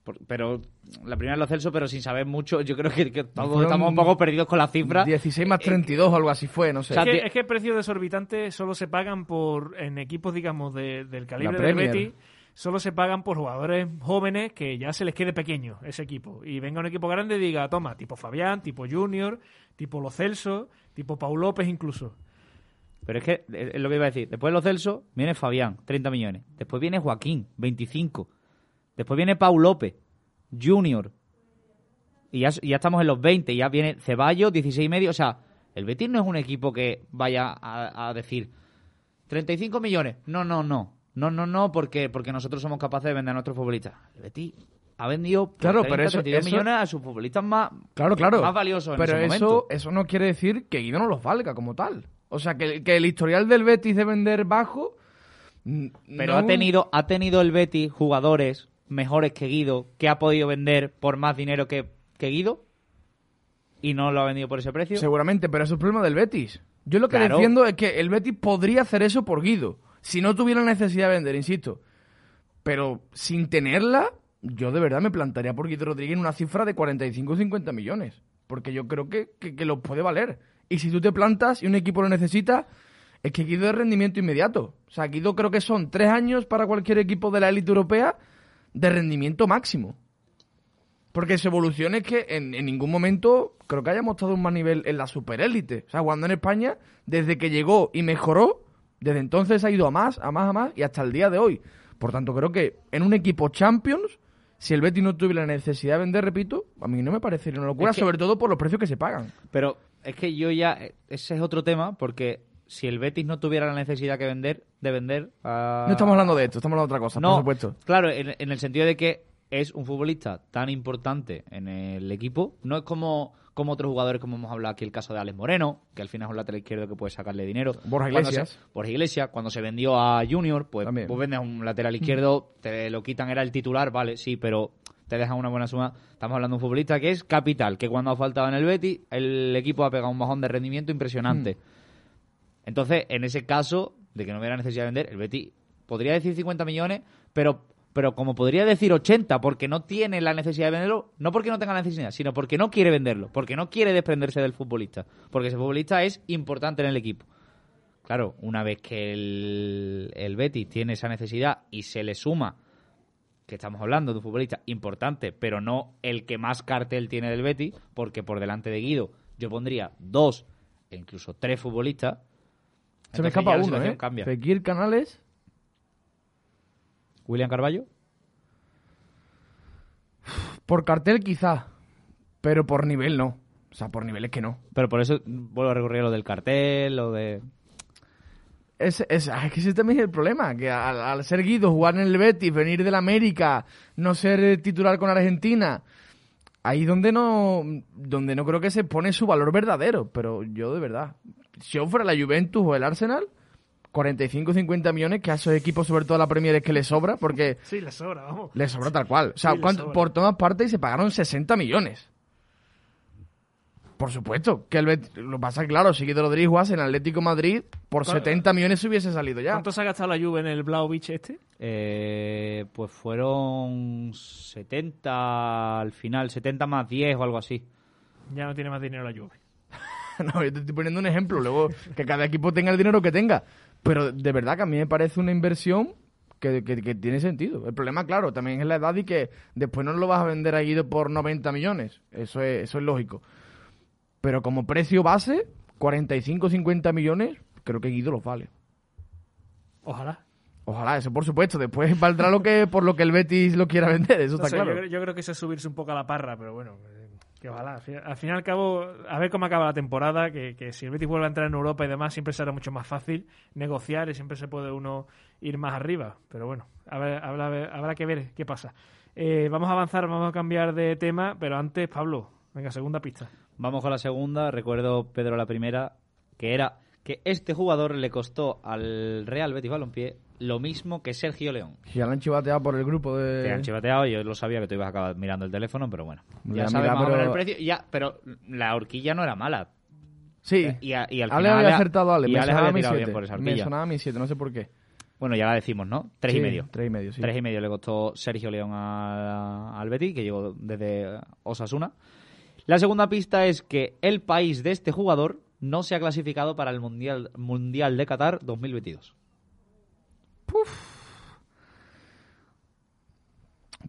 Por- pero la primera es los Celso, pero sin saber mucho. Yo creo que, que todos Fueron estamos un poco perdidos con la cifra. 16 más 32 o algo así fue, no sé. Es que, es que precios desorbitantes solo se pagan por en equipos, digamos, de- del calibre del Premier. Solo se pagan por jugadores jóvenes que ya se les quede pequeño ese equipo. Y venga un equipo grande y diga, toma, tipo Fabián, tipo Junior, tipo Lo Celso, tipo Paul López incluso. Pero es que es lo que iba a decir. Después de los Celso viene Fabián, 30 millones. Después viene Joaquín, 25. Después viene Pau López, Junior. Y ya, ya estamos en los 20. Ya viene Ceballos, 16 y medio. O sea, el Betis no es un equipo que vaya a, a decir 35 millones. No, no, no. No, no, no, porque, porque nosotros somos capaces de vender a nuestros futbolistas. El Betis ha vendido por Claro, 30, pero eso- 32 eso- millones a sus futbolistas más, Claro, claro. más valiosos en Pero ese eso, momento. eso no quiere decir que Guido no los valga como tal. O sea, que, que el historial del Betis de vender bajo. mm, Pero no- ha tenido, ha tenido el Betis jugadores mejores que Guido que ha podido vender por más dinero que, que Guido y no lo ha vendido por ese precio. Seguramente, pero eso es problema del Betis. Yo lo que Claro. defiendo es que el Betis podría hacer eso por Guido. Si no tuviera necesidad de vender, insisto. Pero sin tenerla, yo de verdad me plantaría por Guido Rodríguez en una cifra de 45 o 50 millones. Porque yo creo que, que, puede valer. Y si tú te plantas y un equipo lo necesita, es que Guido es rendimiento inmediato. O sea, Guido creo que son tres años para cualquier equipo de la élite europea de rendimiento máximo. Porque su evolución es que en, en ningún momento creo que haya mostrado un más nivel en la superélite. O sea, cuando en España, desde que llegó y mejoró, desde entonces ha ido a más, a más, a más y hasta el día de hoy. Por tanto, creo que en un equipo Champions, si el Betis no tuviera la necesidad de vender, repito, a mí no me parecería una locura, Es que- sobre todo por los precios que se pagan. Pero es que yo ya ese es otro tema porque si el Betis no tuviera la necesidad que vender de vender a- No estamos hablando de esto, estamos hablando de otra cosa, no, por supuesto. Claro, en, en el sentido de que es un futbolista tan importante en el equipo, no es como, como otros jugadores como hemos hablado aquí el caso de Alex Moreno, que al final es un lateral izquierdo que puede sacarle dinero. Borja Iglesias. se- Borja Iglesias, cuando se vendió a Junior, pues También. vos vendes un lateral <laughs> izquierdo, te lo quitan, era el titular, vale, sí, pero te dejan una buena suma. Estamos hablando de un futbolista que es capital, que cuando ha faltado en el Betis, el equipo ha pegado un bajón de rendimiento impresionante. Entonces, en ese caso de que no hubiera necesidad de vender, el Betis podría decir 50 millones, pero, pero como podría decir 80, porque no tiene la necesidad de venderlo, no porque no tenga la necesidad, sino porque no quiere venderlo, porque no quiere desprenderse del futbolista, porque ese futbolista es importante en el equipo. Claro, una vez que el, el Betis tiene esa necesidad y se le suma que estamos hablando de un futbolista importante, pero no el que más cartel tiene del Betis, porque por delante de Guido yo pondría dos e incluso tres futbolistas. Se me escapa uno, ¿eh? Cambia. Fekir Canales, William Carballo. por cartel quizá, pero por nivel no. O sea, por nivel es que no. Pero por eso vuelvo a recurrir a lo del cartel, lo de... Es, es, es que ese también es el problema, que al, al ser Guido, jugar en el Betis, venir del América, no ser titular con Argentina, ahí donde no, donde no creo que se pone su valor verdadero, pero yo de verdad, si yo fuera la Juventus o el Arsenal, 45 50 millones que a esos equipos, sobre todo a la Premier, es que les sobra, porque Sí, le sobra, vamos. les sobra tal cual. O sea, Sí, les ¿cuánto- sobra. por todas partes y se pagaron 60 millones. Por supuesto, que el Bet- lo pasa claro, seguido lo diriguas en Atlético Madrid, por ¿Cuál- 70 millones se hubiese salido ya. ¿Cuánto se ha gastado la Juve en el Blauvich este? Eh, pues fueron 70 al final, 70 más 10 o algo así. Ya no tiene más dinero la Juve. <laughs> No, yo te estoy poniendo un ejemplo. Luego, que cada equipo tenga el dinero que tenga. Pero de verdad que a mí me parece una inversión que, que- que tiene sentido. El problema, claro, también es la edad y que después no lo vas a vender a Guido por 90 millones. Eso es, eso es lógico. Pero como precio base, 45 50 millones, creo que Guido los vale. Ojalá. Ojalá, eso por supuesto. Después valdrá lo que por lo que el Betis lo quiera vender, eso No está sé, claro. yo, creo- yo creo que eso es subirse un poco a la parra, pero bueno, eh, que ojalá. Al fin, y al cabo, a ver cómo acaba la temporada, que, que si el Betis vuelve a entrar en Europa y demás, siempre será mucho más fácil negociar y siempre se puede uno ir más arriba. Pero bueno, a ver, habrá, habrá que ver qué pasa. Eh, vamos a avanzar, vamos a cambiar de tema, pero antes, Pablo, venga, segunda pista. Vamos con la segunda. Recuerdo, Pedro, la primera, que era que este jugador le costó al Real Betis Balompié lo mismo que Sergio León. Ya lo han chivateado por el grupo de... Te han chivateado, yo lo sabía que tú ibas a acabar mirando el teléfono, pero bueno. Ya, sabes más pero- el precio. Ya, pero la horquilla no era mala. Sí. Y, a- y al Ale final había acertado Ale, y me Ale había mi tirado 7. bien por esa Me horquilla. sonaba mi 7, no sé por qué. Bueno, ya la decimos, ¿no? Tres Sí, y medio. Tres y medio, sí. Tres y medio le costó Sergio León al Betis, que llegó desde Osasuna. La segunda pista es que el país de este jugador no se ha clasificado para el Mundial, mundial de Qatar 2022.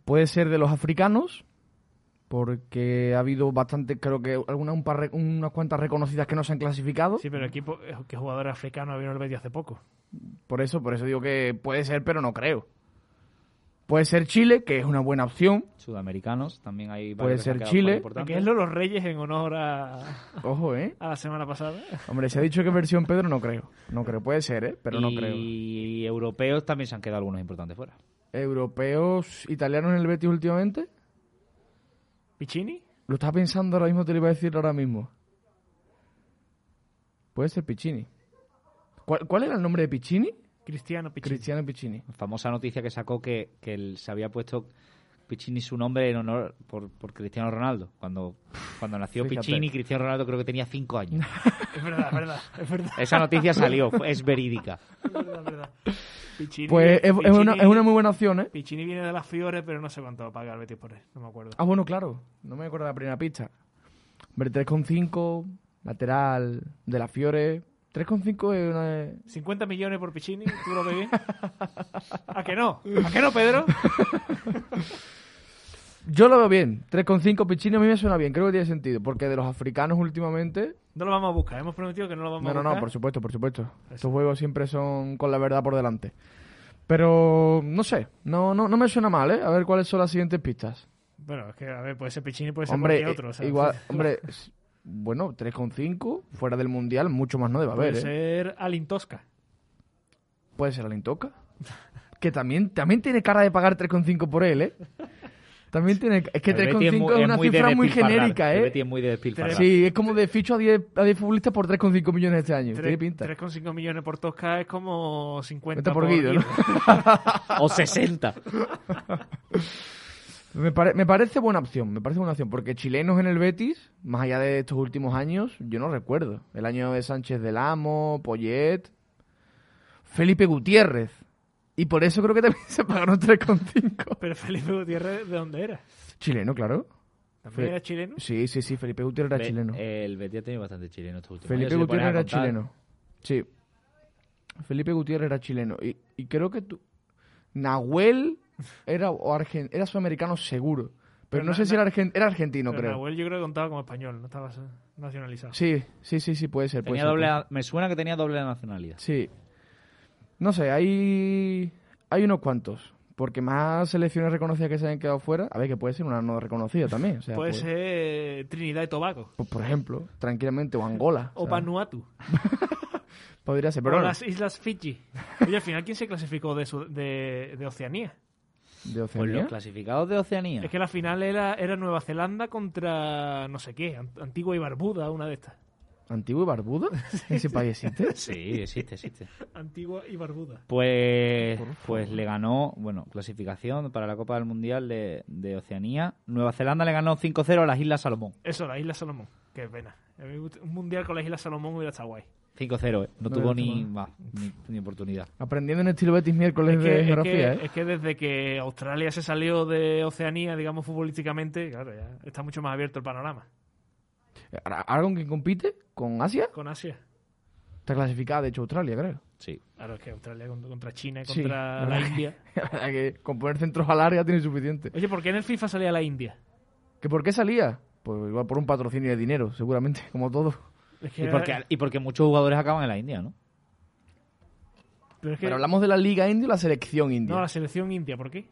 Puede ser de los africanos, porque ha habido bastante, creo que alguna, un par, unas cuantas reconocidas que no se han clasificado. Sí, pero el equipo, eh, que jugador africano vino el Betis hace poco. Por eso, por eso digo que puede ser, pero no creo. Puede ser Chile, que es una buena opción. Sudamericanos, también hay varios Puede ser Chile. Que es lo los Reyes en honor a, Ojo, ¿eh? a la semana pasada. Hombre, se ha dicho que versión Pedro, no creo. No creo, puede ser, ¿eh? Pero no creo. Y europeos también se han quedado algunos importantes fuera. ¿Europeos, italianos en el Betis últimamente? ¿Piccini? Lo estaba pensando ahora mismo, te lo iba a decir ahora mismo. Puede ser Piccini. ¿Cuál, cuál era el nombre de Piccini? Cristiano Piccini. Cristiano Piccini. Famosa noticia que sacó que, que él se había puesto Piccini su nombre en honor por, por Cristiano Ronaldo. Cuando, cuando nació Fíjate. Piccini, Cristiano Ronaldo creo que tenía cinco años. <laughs> Es verdad, es verdad, es verdad. Esa noticia salió, es verídica. <laughs> Es verdad, es verdad. Piccini, Pues es, es una, es una muy buena opción, ¿eh? Piccini viene de las Fiores, pero no sé cuánto paga el Betis por él, no me acuerdo. Ah, bueno, claro. No me acuerdo de la primera pista. Hombre, 3,5, lateral de la Fiore. 3,5 es una... 50 millones por Piccini, ¿tú lo ves bien? ¿A que no? ¿A que no, Pedro? <laughs> Yo lo veo bien. 3,5 Piccini a mí me suena bien. Creo que tiene sentido. Porque de los africanos últimamente... No lo vamos a buscar, hemos prometido que no lo vamos No, a no, buscar. no, por supuesto, por supuesto. Estos juegos siempre son con la verdad por delante. Pero, no sé. No, no, no me suena mal, ¿eh? A ver cuáles son las siguientes pistas. Bueno, es que, a ver, puede ser Piccini, puede ser Hombre, cualquier otro. o sea, igual... <laughs> Hombre, bueno, 3,5 fuera del Mundial, mucho más no debe puede haber, ¿eh? ser Alin Tosca. Puede ser Alintoca. <laughs> Que también, también tiene cara de pagar 3,5 por él, ¿eh? También tiene... Es que El Betis 3,5 muy- es una muy de cifra muy genérica, ¿eh? Betis es muy de despilfarrar. Sí, es como de ficho a 10, a 10 futbolistas por 3,5 millones este año. Tiene Tres- pinta. 3,5 millones por Tosca es como 50 Vete por Guido, ¿no? <laughs> O 60. <laughs> Me, pare- me parece buena opción, me parece buena opción, porque chilenos en el Betis, más allá de estos últimos años, yo no recuerdo. El año de Sánchez del Amo, Poyet, Felipe Gutiérrez. Y por eso creo que también <laughs> se pagaron 3,5. Pero Felipe Gutiérrez, ¿de dónde era? Chileno, claro. ¿También Fe- era chileno? Sí, sí, sí, Felipe Gutiérrez era chileno. El Betis ha tenido bastante chileno estos últimos Felipe años, Gutiérrez era contar. chileno. Sí. Felipe Gutiérrez era chileno. Y, y creo que tú... Nahuel era, o argen- era sudamericano seguro. Pero, Pero no Na- sé si Na- era, argen- era argentino, Pero creo. Nahuel yo creo que contaba como español, no estaba nacionalizado. Sí, sí, sí, sí, puede ser. puede Tenía ser, doble, puede me suena que tenía doble nacionalidad. Sí. No sé, hay, hay unos cuantos. Porque más selecciones reconocidas que se hayan quedado fuera, a ver, que puede ser una no reconocida también. O sea, Puede pues- ser Trinidad y Tobago. pues, por ejemplo, tranquilamente, o Angola. O Vanuatu. <laughs> Podría ser, o pero las Islas Fiji. Oye, al final, ¿quién se clasificó de, su- de, de Oceanía? De Pues Oceanía. los clasificados de Oceanía. Es que la final era, era Nueva Zelanda contra no sé qué, Ant- Antigua y Barbuda, una de estas. ¿Antigua y Barbuda? <laughs> ¿Ese país existe? Sí, existe, existe. <laughs> Antigua y barbuda. Pues, pues le ganó, bueno, clasificación para la Copa del Mundial de, de Oceanía. Nueva Zelanda le ganó 5-0 a las Islas Salomón. Eso, la isla Salomón. Qué pena. Un mundial con la isla Salomón hubiera estado guay. 5-0, eh. no No, tuvo ni, va, ni, ni oportunidad. Aprendiendo en estilo Betis miércoles Es de que, es, geografía, que, ¿eh? es que desde que Australia se salió de Oceanía, digamos, futbolísticamente, claro, ya está mucho más abierto el panorama. ¿Ahora con quién compite? ¿Con Asia? Con Asia. Está clasificada, de hecho, Australia, creo. Sí. Claro, es que Australia contra, China y Sí, contra la India. <laughs> La verdad que con poner centros al área tiene suficiente. Oye, ¿por qué en el FIFA salía la India? ¿Que por qué salía? Pues igual por un patrocinio de dinero, seguramente, como todo. Es que Y porque, y porque muchos jugadores acaban en la India, ¿no? pero es que- Pero hablamos de la Liga India o la selección india. No, la selección india, ¿por qué?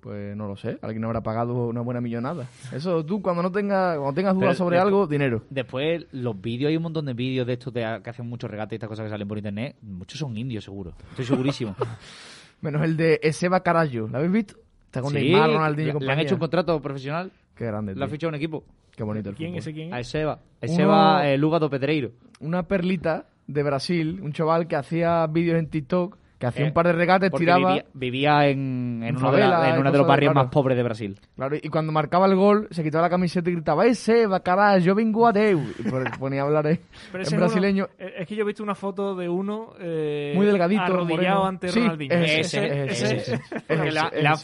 Pues no lo sé, alguien habrá pagado una buena millonada. Eso tú, cuando no tengas, cuando tengas dudas sobre después- algo, dinero. Después, los vídeos, hay un montón de vídeos de estos de, que hacen muchos regates y estas cosas que salen por internet. Muchos son indios, seguro. Estoy segurísimo. <laughs> Menos el de Eseba Carayo, ¿lo habéis visto? Está con Sí, Neymar, Ronaldinho y le- le han compañía. hecho un contrato profesional. Qué grande, Le ha fichado un equipo. Qué bonito el ¿Quién? fútbol. ¿Ese quién A es? Eseba. Uno- Eseba eh, Luga do Pedreiro. Una perlita de Brasil, un chaval que hacía vídeos en TikTok, que hacía Eh, un par de regates, Porque tiraba... vivía, vivía en, en En uno, de, la- en los barrios claro. más pobres de Brasil. Claro, y cuando marcaba el gol, se quitaba la camiseta y gritaba, ese bacalá, yo vengo a Deu. Y ponía a hablar en, Pero en ese es brasileño. uno- eh, es que yo he visto una foto de uno eh, Muy delgadito, arrodillado moreno. ante Sí, Ronaldinho. ese, Ese, ese,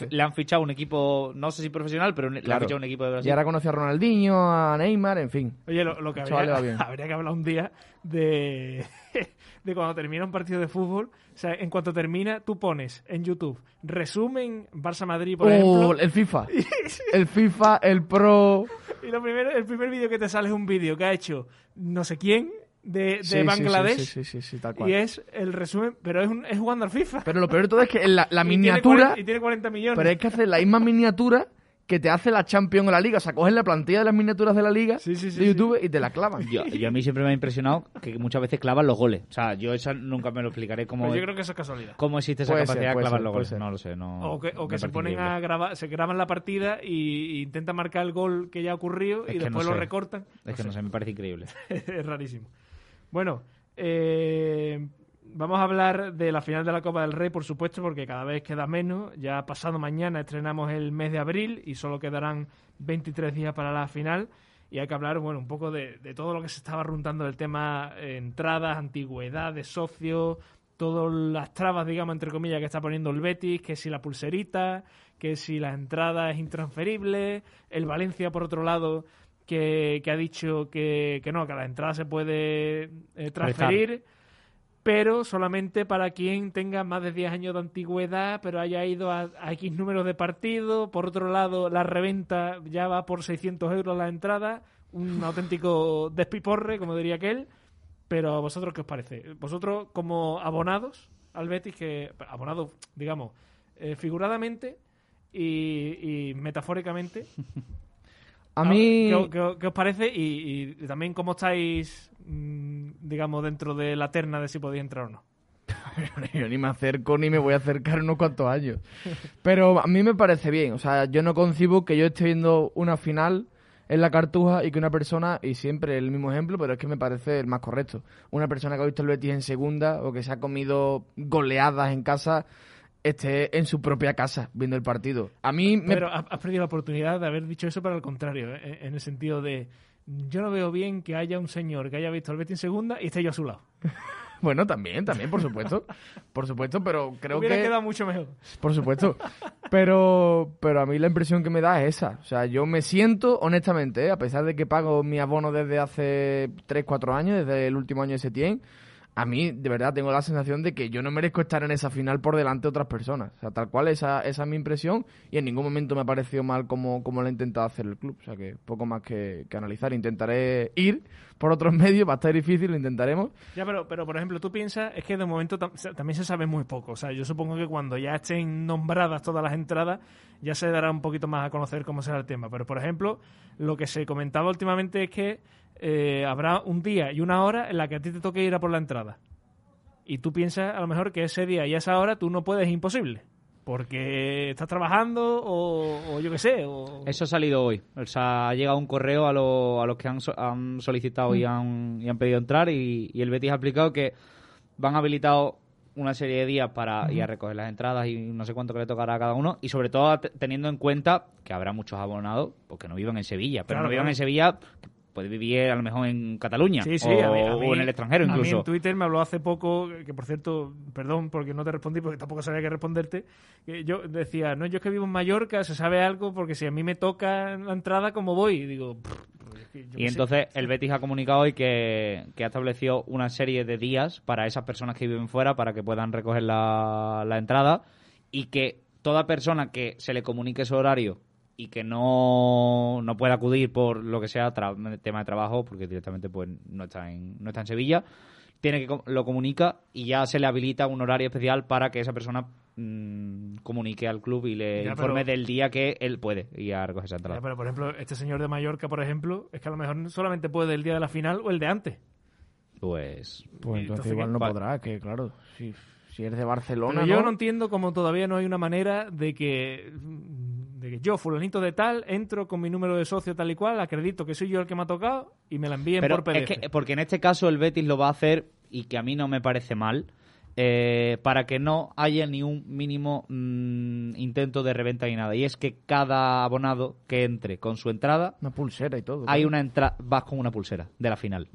le, han, fichado un equipo, no sé si profesional, pero le han fichado un equipo de Brasil. Y ahora conoce a Ronaldinho, a Neymar, en fin. Oye, lo, lo que habría, <laughs> habría que hablar un día de, de cuando termina un partido de fútbol. O sea, en cuanto termina, tú pones en YouTube resumen Barça-Madrid, por Oh, ejemplo. el FIFA. <laughs> el FIFA, el Pro. Y lo primero, el primer vídeo que te sale es un vídeo que ha hecho no sé quién de, de Sí, Bangladesh. Sí, sí, sí, sí, tal cual. Y es el resumen, pero es, un- es jugando al FIFA. Pero lo peor de todo es que la, la <laughs> Y tiene miniatura, 40 y tiene 40 millones. pero es que hace la misma miniatura que te hace la Champions o la Liga. O sea, coges la plantilla de las miniaturas de la Liga Sí, sí, sí, de YouTube y te la clavan. Yo, yo a mí siempre me ha impresionado que muchas veces clavan los goles. O sea, yo esa nunca me lo explicaré cómo, Pues yo creo que eso es casualidad. cómo existe esa Puede capacidad ser, de clavar ser, los goles. ser. No lo sé. No, O que, o que me se ponen increíble. a grabar, se graban la partida y, y intentan marcar el gol que ya ha ocurrido Es y después no lo sé. recortan. Es que no sé, me parece increíble. <laughs> es rarísimo. Bueno, eh, vamos a hablar de la final de la Copa del Rey, por supuesto, porque cada vez queda menos. Ya pasado mañana estrenamos el mes de abril y solo quedarán 23 días para la final. Y hay que hablar, bueno, un poco de, de todo lo que se estaba runtando del tema eh, entradas, antigüedad de socios, todas las trabas, digamos, entre comillas, que está poniendo el Betis, que si la pulserita, que si la entrada es intransferible, el Valencia, por otro lado, que, que ha dicho que, que no, que la entrada se puede eh, transferir, pero solamente para quien tenga más de 10 años de antigüedad, pero haya ido a, a X números de partido. Por otro lado, la reventa ya va por 600 euros la entrada, un <laughs> auténtico despiporre, como diría aquel. Pero a vosotros, ¿qué os parece? Vosotros, como abonados al Betis, que abonados, digamos, eh, figuradamente y, y metafóricamente, <laughs> A mí... ¿Qué, qué- qué os parece? Y, y también cómo estáis, mm, digamos, dentro de la terna de si podéis entrar o no. <laughs> Yo ni me acerco ni me voy a acercar unos cuantos años. Pero a mí me parece bien. O sea, yo no concibo que yo esté viendo una final en la cartuja y que una persona, y siempre el mismo ejemplo, pero es que me parece el más correcto. Una persona que ha visto el Betis en segunda o que se ha comido goleadas en casa, esté en su propia casa viendo el partido. A mí me... Pero has has perdido la oportunidad de haber dicho eso para el contrario, ¿eh? en el sentido de yo no veo bien que haya un señor que haya visto al Betis en segunda y esté yo a su lado. <laughs> Bueno, también, también, por supuesto. por supuesto, pero creo Hubiera que... quedado mucho mejor. Por supuesto. Pero, pero a mí la impresión que me da es esa. O sea, yo me siento, honestamente, ¿eh? a pesar de que pago mi abono desde hace 3, 4 años, desde el último año de Setién, a mí de verdad tengo la sensación de que yo no merezco estar en esa final por delante de otras personas. O sea, tal cual esa, esa es mi impresión y en ningún momento me ha parecido mal como, como lo ha intentado hacer el club. O sea, que poco más que, que analizar. Intentaré ir por otros <laughs> medios, va a estar difícil, lo intentaremos. Ya, pero, pero por ejemplo, tú piensas, es que de momento también se sabe muy poco. O sea, yo supongo que cuando ya estén nombradas todas las entradas, ya se dará un poquito más a conocer cómo será el tema. Pero, por ejemplo, lo que se comentaba últimamente es que eh, habrá un día y una hora en la que a ti te toque ir a por la entrada. Y tú piensas, a lo mejor, que ese día y esa hora tú no puedes, es imposible. porque estás trabajando o, o yo qué sé. O... Eso ha salido hoy. O sea, ha llegado un correo a, lo- a los que han, so- han solicitado y, han, y han pedido entrar y, y el Betis ha explicado que van habilitados una serie de días para ir a recoger las entradas y no sé cuánto que le tocará a cada uno y sobre todo te- teniendo en cuenta que habrá muchos abonados porque no vivan en Sevilla, pero Claro, no vivan claro. en Sevilla, puede vivir a lo mejor en Cataluña Sí, sí, o, a mí- a mí- o en el extranjero A mí incluso. en Twitter me habló hace poco, que por cierto, perdón porque no te respondí, porque tampoco sabía qué responderte. que yo decía, no, yo es que vivo en Mallorca, se sabe algo, porque si a mí me toca en la entrada, ¿cómo voy? Y digo, "Pff, pues es que Y qué sé". entonces el Betis ha comunicado hoy que, que ha establecido una serie de días para esas personas que viven fuera para que puedan recoger la, la entrada y que toda persona que se le comunique su horario y que no, no pueda acudir por lo que sea tema de trabajo porque directamente pues no está en, no está en Sevilla tiene que lo comunica y ya se le habilita un horario especial para que esa persona mm, comunique al club y le Ya, informe pero- del día que él puede ir a recoger esa entrada. Ya, pero por ejemplo, este señor de Mallorca, por ejemplo, es que a lo mejor solamente puede el día de la final o el de antes. Pues Pues Y entonces entonces, igual no Vale. podrá, que claro, si, si eres de Barcelona, Pero yo ¿no? no entiendo cómo todavía no hay una manera de que, de que yo, fulanito de tal, entro con mi número de socio tal y cual, acredito que soy yo el que me ha tocado y me la envíen Pero por PDF. es que, porque en este caso el Betis lo va a hacer, y que a mí no me parece mal, eh, para que no haya ni un mínimo mm, intento de reventa ni nada. Y es que cada abonado que entre con su entrada, Una pulsera y todo. hay claro. una entrada, vas con una pulsera de la final.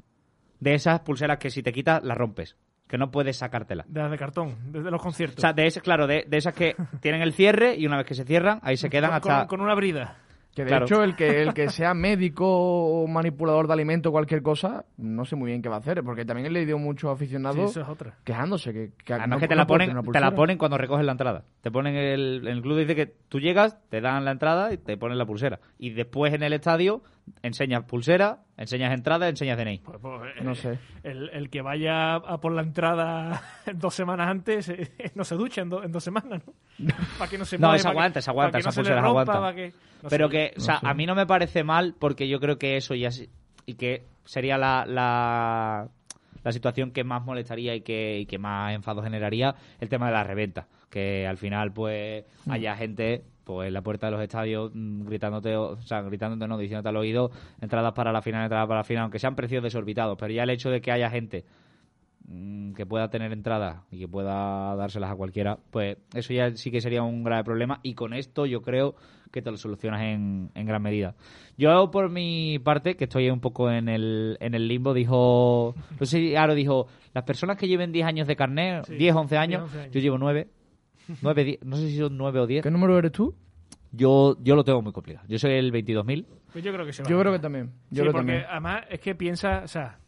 De esas pulseras que si te quitas, las rompes. Que no puedes sacártela. De las de cartón, desde los O conciertos. sea, de esas, claro, de, de esas que <laughs> tienen el cierre y una vez que se cierran, ahí se quedan con, hasta... con- con una brida. Que de Claro. hecho el que el que sea médico o manipulador de alimentos o cualquier cosa, no sé muy bien qué va a hacer, porque también he leído muchos aficionados es quejándose que, que Además no- que te la ponen, te la ponen cuando recoges la entrada. Te ponen el, el club dice que tú llegas, te dan la entrada y te ponen la pulsera. Y después en el estadio enseñas pulsera, enseñas entrada, enseñas DNI. Pues, pues, No eh, sé. El, el que vaya a por la entrada <laughs> dos semanas antes eh, no se ducha en, do- en dos semanas, ¿no? <laughs> Para que no se No, esa aguanta, esa aguanta, no pa' que- no Pero que, o sea, sé. a mí no me parece mal porque yo creo que eso ya y que sería la, la, la situación que más molestaría y que, y que más enfado generaría el tema de la reventa. Que al final, pues, Mm. haya gente pues en la puerta de los estadios mm, gritándote, o sea, gritándote no, diciéndote al oído entradas para la final, entradas para la final, aunque sean precios desorbitados, pero ya el hecho de que haya gente mm, que pueda tener entradas y que pueda dárselas a cualquiera, pues eso ya sí que sería un grave problema y con esto yo creo que te lo solucionas en, en gran medida. Yo por mi parte, que estoy un poco en el, en el limbo, dijo, no sé Aro dijo, las personas que lleven 10 años de carnet, Sí, 10, 11 años, 10, 11 años. yo llevo 9. 9 10, no sé si son 9 o 10. ¿Qué número eres tú? Yo, yo lo tengo muy complicado. Yo soy el 22.000. Pues yo creo que se va Yo a creo que también. Sí, Yo creo porque también. además es que piensa, o sea,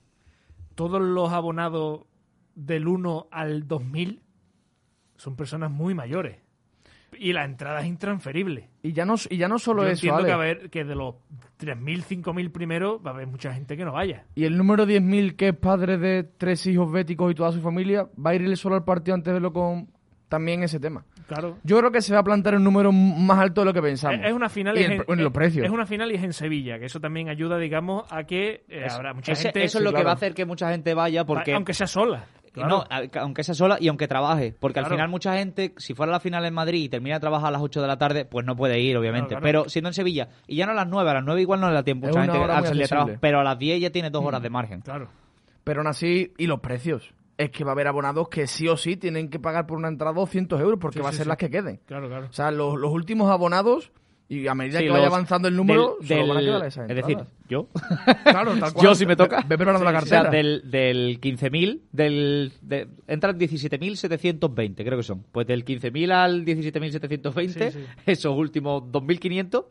todos los abonados del 1 al 2000 son personas muy mayores. Y la entrada es intransferible. Y ya no, y ya no solo Yo eso, entiendo Ale. que, a ver, que de los 3.000, 5.000 primeros va a haber mucha gente que no vaya. Y el número 10.000, que es padre de tres hijos béticos y toda su familia, va a ir él solo al partido antes de verlo con también ese tema. Claro. Yo creo que se va a plantear un número más alto de lo que pensamos. Es, una final Y es en, los precios. es una final y es en Sevilla, que eso también ayuda, digamos, a que eh, Eso- habrá mucha ese- gente. eso es sí, lo que va a hacer que mucha gente vaya porque... Aunque sea sola. Claro. No, aunque sea sola y aunque trabaje. Porque al final mucha gente, si fuera la final en Madrid y termina de trabajar a las 8 de la tarde, pues no puede ir, obviamente. Claro, claro. Pero siendo en Sevilla, y ya no a las 9, a las 9 igual no le da tiempo mucha gente hora al muy salir de trabajo. accesible. Pero a las 10 ya tiene dos horas de margen. Claro. Pero aún así, y los precios. Es que va a haber abonados que sí o sí tienen que pagar por una entrada 200 euros porque Sí, va a sí, ser sí. las que queden. Claro, claro. O sea, los, los últimos abonados, y a medida Sí, que vaya los avanzando el número, del- solo van a quedar esas Es decir, yo. <laughs> Claro, tal cual. Yo si me toca. Ve, ve preparando la O sea, cartera. del, del 15.000, del, de, entran 17.720, creo que son. Pues del 15.000 al 17.720, Sí, sí. esos últimos 2.500,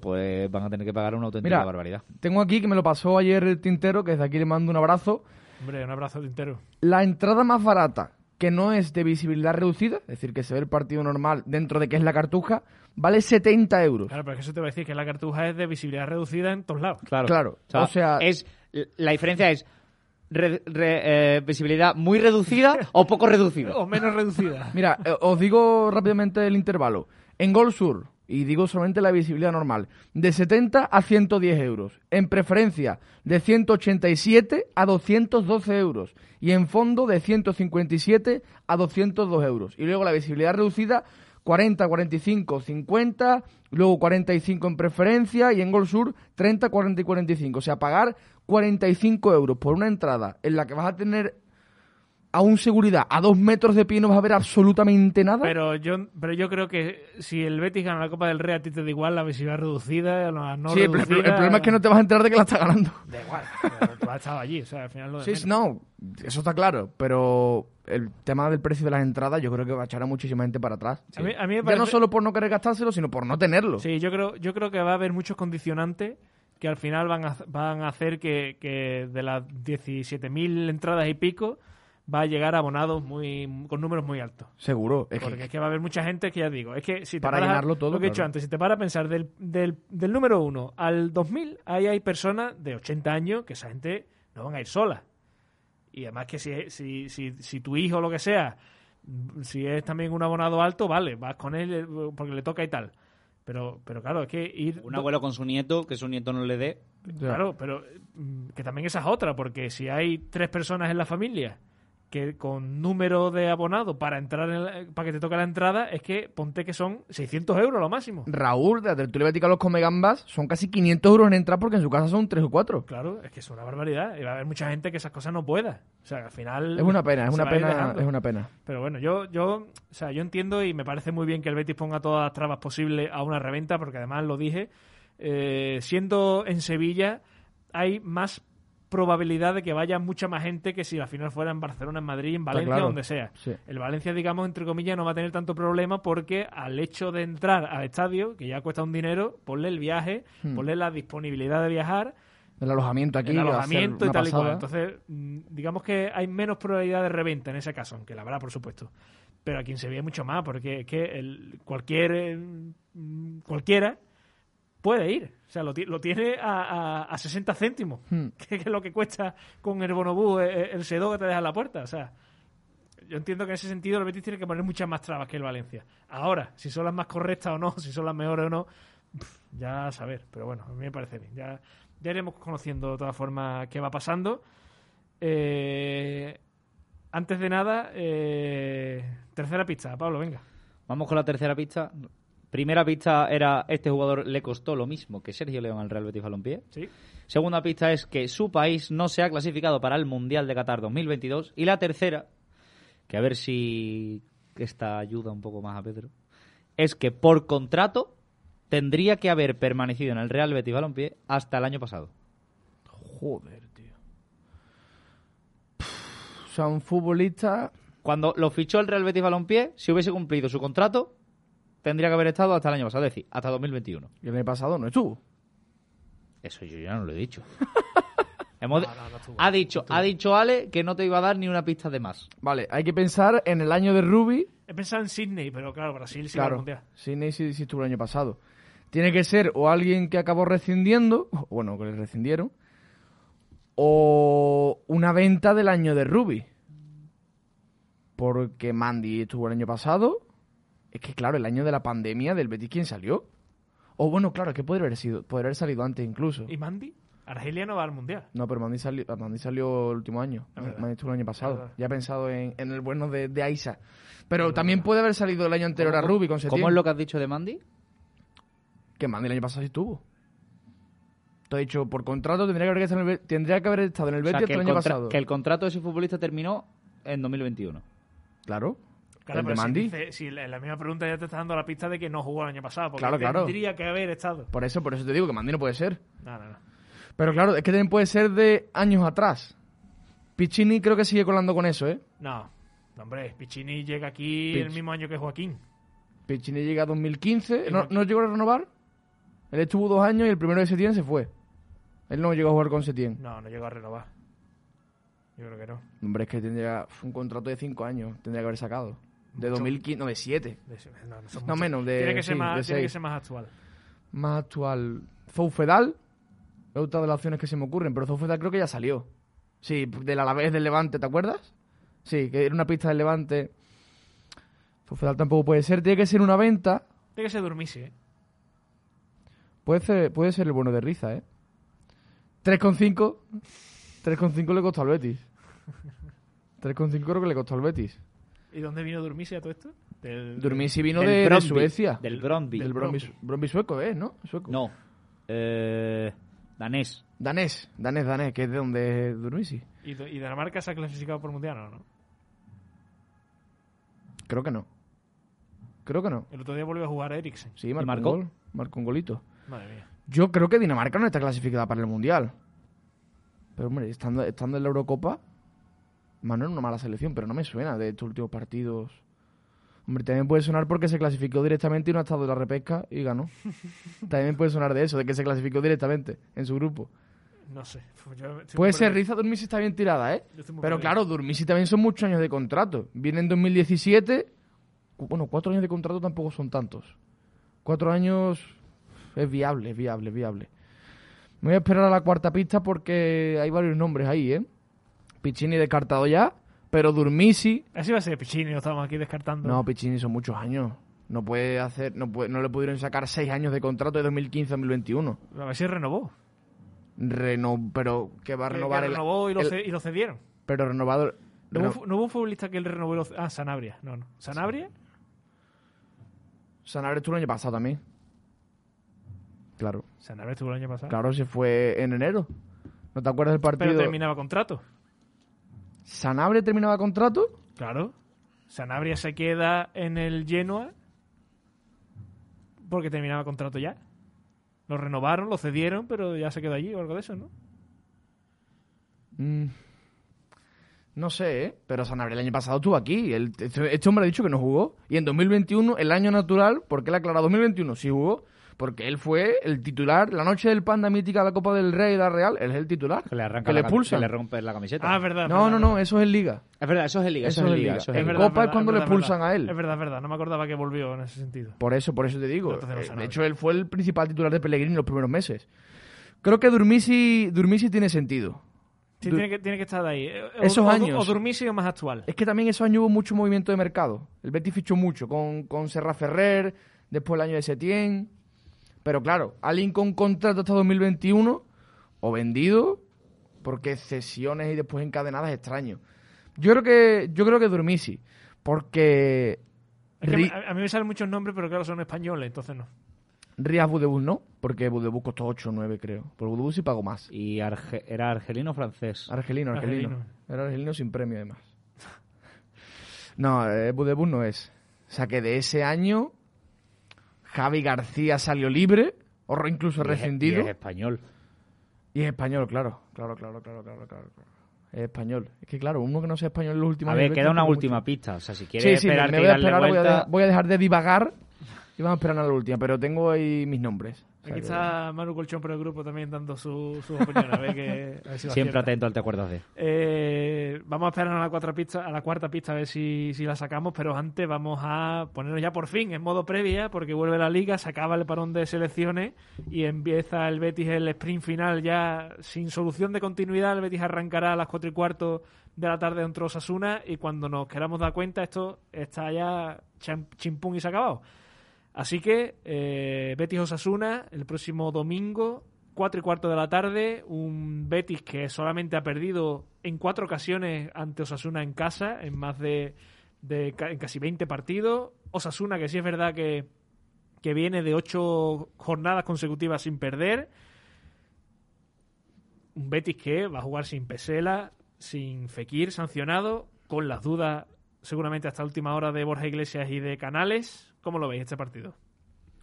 pues van a tener que pagar una auténtica Mira, barbaridad. Tengo aquí que me lo pasó ayer el tintero, que desde aquí le mando un abrazo. Hombre, un abrazo entero. La entrada más barata, que no es de visibilidad reducida, es decir, que se ve el partido normal dentro de que es la cartuja, vale 70 euros. Claro, pero es que eso te va a decir que la cartuja es de visibilidad reducida en todos lados. Claro. Claro, o sea- es, la diferencia es re- re- eh, visibilidad muy reducida o poco reducida. <laughs> O menos reducida. Mira, eh, os digo rápidamente el intervalo. En Gol Sur, y digo solamente la visibilidad normal, de 70 a 110 euros. En preferencia, de 187 a 212 euros. Y en fondo, de 157 a 202 euros. Y luego la visibilidad reducida, 40, 45, 50, luego 45 en preferencia y en Gol Sur 30, 40 y 45. O sea, pagar 45 euros por una entrada en la que vas a tener a un seguridad a dos metros de pie no vas a ver absolutamente nada. Pero yo, pero yo creo que si el Betis gana la Copa del Rey, a ti te da igual la visibilidad reducida, la no sí, reducida. el, el problema es que no te vas a enterar de que la está ganando. Da igual, tú has estado allí, o sea, al final lo de Sí, menos. no, eso está claro, pero el tema del precio de las entradas yo creo que va a echar a muchísima gente para atrás. A mí- a mí me Ya parece- no solo por no querer gastárselo, sino por no tenerlo. Sí, yo creo, yo creo que va a haber muchos condicionantes que al final van a, van a hacer que, que de las 17.000 entradas y pico va a llegar a abonados muy con números muy altos. Seguro. Es Porque que, es que va a haber mucha gente que ya digo, es que si te Para llenarlo todo, lo que he dicho antes, si te paras a pensar del, del, del número 1 al 2000, ahí hay personas de 80 años que esa gente no van a ir sola. Y además que si, si, si, si tu hijo o lo que sea, si es también un abonado alto, vale, vas con él eh, porque le toca y tal. Pero, pero claro, es que ir... Un abuelo con su nieto, que su nieto no le dé. Claro, pero mm, que también esa es otra, porque si hay tres personas en la familia que con número de abonado para entrar en la- para que te toque la entrada, es que ponte que son 600 euros lo máximo. Raúl, de la tertulia bética Los Comegambas, son casi 500 euros en entrar porque en su casa son 3 o 4. Claro, es que es una barbaridad. Y va a haber mucha gente que esas cosas no pueda. O sea, al final... Es una pena, es una pena, es una pena. Pero bueno, yo, yo, o sea, yo entiendo y me parece muy bien que el Betis ponga todas las trabas posibles a una reventa, porque además lo dije, eh, siendo en Sevilla, hay más probabilidad de que vaya mucha más gente que si la final fuera en Barcelona, en Madrid, en Valencia, claro. donde sea. Sí. El Valencia, digamos, entre comillas, no va a tener tanto problema porque al hecho de entrar al estadio, que ya cuesta un dinero, ponle el viaje, Hmm. ponle la disponibilidad de viajar, El alojamiento aquí. el alojamiento y tal y cual. Entonces, mm, digamos que hay menos probabilidad de reventa en ese caso, aunque la habrá, por supuesto. Pero aquí en Sevilla mucho más, porque es que el, cualquier eh, mm, cualquiera puede ir. O sea, lo, lo tiene a, a, a 60 céntimos, Hmm. <laughs> que es lo que cuesta con el bonobús eh, el sedó que te deja en la puerta. O sea, yo entiendo que en ese sentido el Betis tiene que poner muchas más trabas que el Valencia. Ahora, si son las más correctas o no, si son las mejores o no, ya a saber. Pero bueno, a mí me parece bien. Ya, ya iremos conociendo de todas formas qué va pasando. Eh, antes de nada, eh, tercera pista, Pablo, venga. Vamos con la tercera pista. Primera pista era este jugador le costó lo mismo que Sergio León al Real Betis Balompié. Sí. Segunda pista es que su país no se ha clasificado para el Mundial de Qatar 2022. Y la tercera, que a ver si esta ayuda un poco más a Pedro, es que por contrato tendría que haber permanecido en el Real Betis Balompié hasta el año pasado. Joder, tío. O sea, un futbolista. Cuando lo fichó el Real Betis Balompié, si hubiese cumplido su contrato, tendría que haber estado hasta el año pasado, es decir, hasta 2021. Y el año pasado no estuvo. Eso yo ya no lo he dicho. <laughs> Hemos- No, no, no estuvo. ha dicho, ha dicho Ale que no te iba a dar ni una pista de más. Vale, hay que pensar en el año de Ruby. He pensado en Sydney, pero claro, Brasil sí va al claro, mundial. Sydney sí, sí estuvo el año pasado. Tiene que ser o alguien que acabó rescindiendo, o <laughs> bueno, que le rescindieron, o una venta del año de Ruby. Porque Mandy estuvo el año pasado. Es que, claro, el año de la pandemia del Betis, ¿quién salió? O bueno, claro, es que podría haber sido, podría haber salido antes incluso. ¿Y Mandy? Argelia no va al mundial. No, pero Mandy salió, Mandy salió el último año. Mandy estuvo el año pasado. Ya he pensado en, en el bueno de, de Aisa. Pero también puede haber salido el año anterior a Ruby con Setién. ¿Cómo es lo que has dicho de Mandy? Que Mandy el año pasado sí estuvo. Te he dicho, por contrato tendría que haber estado en el, tendría que haber estado en el O sea, Betis el el año pasado. que el contrato de ese futbolista terminó en 2021. Claro. Claro, el pero de si Mandy. dice- si la, misma pregunta ya te está dando la pista de que no jugó el año pasado, porque Claro, claro. tendría que haber estado. Por eso, por eso te digo que Mandy no puede ser. No, no, no. Pero claro, es que también puede ser de años atrás. Piccini creo que sigue colando con eso, ¿eh? No, hombre, Piccini llega aquí el mismo año que Joaquín. Piccini llega a 2015. Y ¿No, ¿No llegó a renovar? Él estuvo dos años y el primero de Setién se fue. Él no llegó a jugar con Setién. No, no llegó a renovar. Yo creo que no. Hombre, es que tendría un contrato de cinco años. Tendría que haber sacado. De Mucho. 2015, no, de 7. De ese- no, menos, de- Tiene que ser, sí, más, de tiene que ser más actual. Más actual. Zoufedal. Es otra de las opciones que se me ocurren, pero Zoufedal creo que ya salió. Sí, del Alavés del Levante, ¿te acuerdas? Sí, que era una pista del Levante. Zoufedal tampoco puede ser. Tiene que ser una venta. Tiene que ser Durmisi, ¿eh? Puede ser, puede ser el bueno de Riza, ¿eh? 3,5. 3,5 le costó al Betis. 3,5 creo que le costó al Betis. ¿Y dónde vino Durmisi a todo esto? Del- Durmisi vino Del de, Suecia. Del Brondby. Del Brøndby sueco, ¿eh? ¿No? Sueco. No. Eh, danés. Danés, danés, danés, que es de donde es Durmisi. ¿Y, y Dinamarca se ha clasificado por mundial o no? Creo que no. Creo que no. El otro día volvió a jugar Eriksen. Sí, marcó, marcó? un gol. Marcó un golito. Madre mía. Yo creo que Dinamarca no está clasificada para el Mundial. Pero, hombre, estando, estando en la Eurocopa, es una mala selección, pero no me suena de estos últimos partidos. Hombre, también puede sonar porque se clasificó directamente y no ha estado en la repesca y ganó. <laughs> también puede sonar de eso, de que se clasificó directamente en su grupo. No sé. Estoy Puede ser. Riza Durmisi está bien tirada, ¿eh? Pero perdido. claro, Durmisi también son muchos años de contrato. Viene en 2017. cu- Bueno, cuatro años de contrato tampoco son tantos. Cuatro años es viable, es viable, es viable. Me voy a esperar a la cuarta pista porque hay varios nombres ahí, ¿eh? Piccini descartado ya, pero Durmisi... Así va a ser Pichini, lo estamos aquí descartando. No, Piccini son muchos años. No puede hacer, no, puede, no le pudieron sacar seis años de contrato de 2015 a 2021. A ver si renovó. Reno, pero que va a renovar el, renovó y lo, el- ce- y lo cedieron. pero renovado ¿No, hubo, fu- no hubo un futbolista que él renovó lo Ah, Sanabria. No, no. ¿Sanabria? Sanabria estuvo el año pasado también. Claro. Sanabria estuvo el año pasado. Claro, se fue en enero. ¿No te acuerdas del partido? Pero terminaba contrato. ¿Sanabria terminaba contrato? Claro. Sanabria se queda en el Genoa porque terminaba contrato ya. Lo renovaron, lo cedieron, pero ya se quedó allí o algo de eso, ¿no? Mm, No sé, ¿eh? Pero Sanabria el año pasado estuvo aquí. El- este, este hombre ha dicho que no jugó. Y en 2021, el año natural, ¿por qué le ha aclarado 2021? Sí jugó. Porque él fue el titular. La noche del Panda mítica de la Copa del Rey y la Real, él es el titular. Que le arranca Que le la expulsan. que le rompe la camiseta. Ah, es verdad. No, verdad, no, no, eso es en Liga. Es verdad, eso es en Liga. Eso, Eso es en Liga. Liga. eso es En verdad, Copa es verdad, cuando le expulsan verdad. a él. Es verdad, es verdad. No me acordaba que volvió en ese sentido. Por eso, por eso te digo. Entonces no Eh, de hecho, él fue el principal titular de Pellegrini en los primeros meses. Creo que Durmisi, Durmisi tiene sentido. Sí, Du- tiene que, tiene que estar de ahí. Eh, o- Esos o, años. O Durmisi o más actual. Es que también esos años hubo mucho movimiento de mercado. El Betis fichó mucho con, con Serra Ferrer, después el año de Setién. Pero claro, alguien con contrato hasta 2021 o vendido, porque cesiones y después encadenadas extraño. Yo creo que yo creo que Durmisi, porque Es que Ri- a, a mí me salen muchos nombres, pero claro, son españoles, entonces no. Rías Budebus no, porque Budebus costó 8 o 9 creo. Por Budebus sí pagó más. Y arge- era argelino o francés. Argelino, argelino. Argelino. Era argelino sin premio, además. <laughs> No, eh, Budebus no es. O sea que de ese año, Javi García salió libre, o incluso Y es- rescindido. y es español. Y es español, claro. Claro, claro, claro, claro, claro. Es español. Es que claro, uno que no sea español en los últimos A ver, queda una última mucho. pista. O sea, si Sí, quieres sí, me, esperarte me voy a darle esperar, voy a, de- voy a dejar de divagar y vamos a esperar a la última, pero tengo ahí mis nombres. O sea Aquí que- está Manu Colchón por el grupo también dando su, su <laughs> opinión. A ver, que, a ver si Siempre acierta. atento al te acuerdas de. Eh, vamos a esperar a la, cuarta pista, a la cuarta pista a ver si, si la sacamos, pero antes vamos a ponernos ya por fin en modo previa, porque vuelve la liga, se acaba el parón de selecciones y empieza el Betis el sprint final ya sin solución de continuidad. El Betis arrancará a las cuatro y cuarto de la tarde contra Osasuna y cuando nos queramos dar cuenta esto está ya chimpún y se ha acabado. Así que eh, Betis Osasuna el próximo domingo, 4 y cuarto de la tarde, un Betis que solamente ha perdido en cuatro ocasiones ante Osasuna en casa, en más de, de en casi 20 partidos. Osasuna que sí es verdad que, que viene de ocho jornadas consecutivas sin perder. Un Betis que va a jugar sin Pesela, sin Fekir sancionado, con las dudas seguramente hasta última hora de Borja Iglesias y de Canales. ¿Cómo lo veis este partido?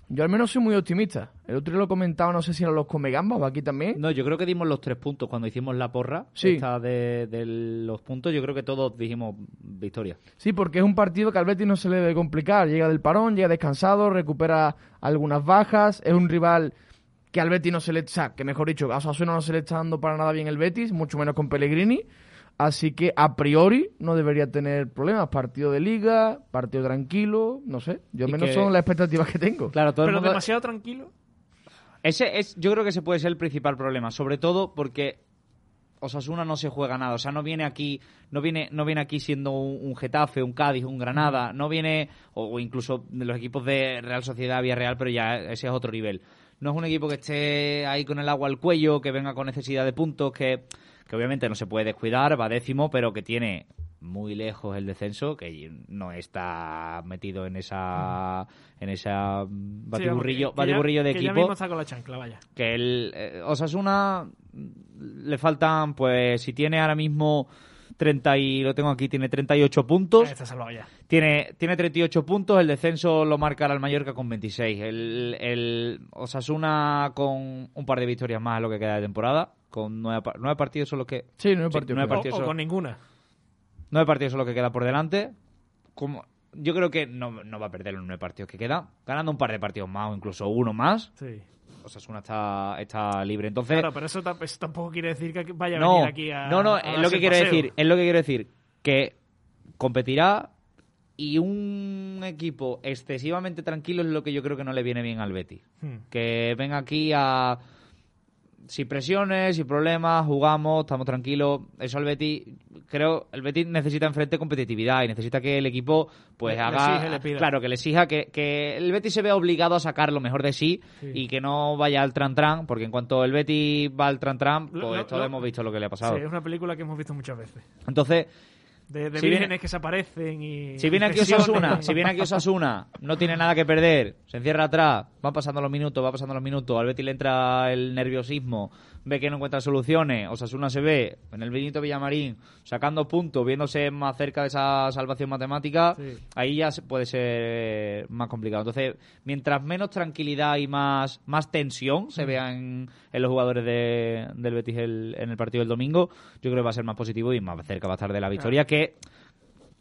Yo al menos soy muy optimista. El otro día lo comentaba, no sé si eran los Comegambas o aquí también. No, yo creo que dimos los tres puntos cuando hicimos la porra. Sí. Esta de, de los puntos, yo creo que todos dijimos victoria. Sí, porque es un partido que al Betis no se le debe complicar. Llega del parón, llega descansado, recupera algunas bajas. Es un rival que al Betis no se le... O sea, que mejor dicho, a Osasuna no se le está dando para nada bien el Betis, mucho menos con Pellegrini. Así que a priori no debería tener problemas. Partido de liga, partido tranquilo, no sé. Yo Y menos que- son las expectativas que tengo. Claro, todo el Pero mundo... demasiado tranquilo. Ese es, yo creo que ese puede ser el principal problema, sobre todo porque Osasuna no se juega nada, o sea, no viene aquí, no viene, no viene aquí siendo un, un Getafe, un Cádiz, un Granada, no viene, o, o incluso de los equipos de Real Sociedad, Villarreal, pero ya ese es otro nivel. no es un equipo que esté ahí con el agua al cuello, que venga con necesidad de puntos, que, que obviamente no se puede descuidar, va décimo, pero que tiene muy lejos el descenso, que no está metido en esa en esa batiburrillo, que batiburrillo de que ya equipo. mismo está con la chancla, vaya. Que el eh, Osasuna le faltan, pues si tiene ahora mismo 30 y lo tengo aquí, tiene 38 puntos. Está salvado ya. Tiene, tiene 38 puntos, el descenso lo marca el Mallorca con 26. El, el Osasuna con un par de victorias más es lo que queda de temporada. Con nueve, nueve partidos son los que... Sí, no hay Sí, partido. no hay claro. O, solo. con ninguna. Nueve partidos son los que queda por delante. Como, yo creo que no, no va a perder los nueve partidos que quedan. Ganando un par de partidos más o incluso uno más. Sí. Osasuna está, está libre. Entonces, Claro, pero eso, ta- eso tampoco quiere decir que vaya a no, venir aquí a. no, no, a es lo que quiero paseo. decir, es lo que quiero decir, que competirá y un equipo excesivamente tranquilo es lo que yo creo que no le viene bien al Betis. Hmm. Que venga aquí a sin presiones, sin problemas, jugamos, estamos tranquilos. Eso al Betis, creo, el Betis necesita enfrente competitividad y necesita que el equipo pues Le- le haga, exige, le pida. claro, que le exija que, que el Betis se vea obligado a sacar lo mejor de sí, Sí. y que no vaya al tran tran, porque en cuanto el Betis va al tran tran, pues Lo- lo- todos lo- hemos visto lo que le ha pasado. Sí, es una película que hemos visto muchas veces. Entonces, De, de Si vírgenes viene- que se aparecen y. si viene aquí. Osasuna, <laughs> si viene aquí Osasuna, no tiene nada que perder, se encierra atrás, van pasando los minutos, va pasando los minutos, al Betis le entra el nerviosismo, ve que no encuentra soluciones, Osasuna se ve en el Benito Villamarín sacando puntos, viéndose más cerca de esa salvación matemática, Sí. ahí ya puede ser más complicado. Entonces, mientras menos tranquilidad y más, más tensión Mm. se vea en, en los jugadores de- del Betis el- en el partido del domingo, yo creo que va a ser más positivo y más cerca va a estar de la victoria, que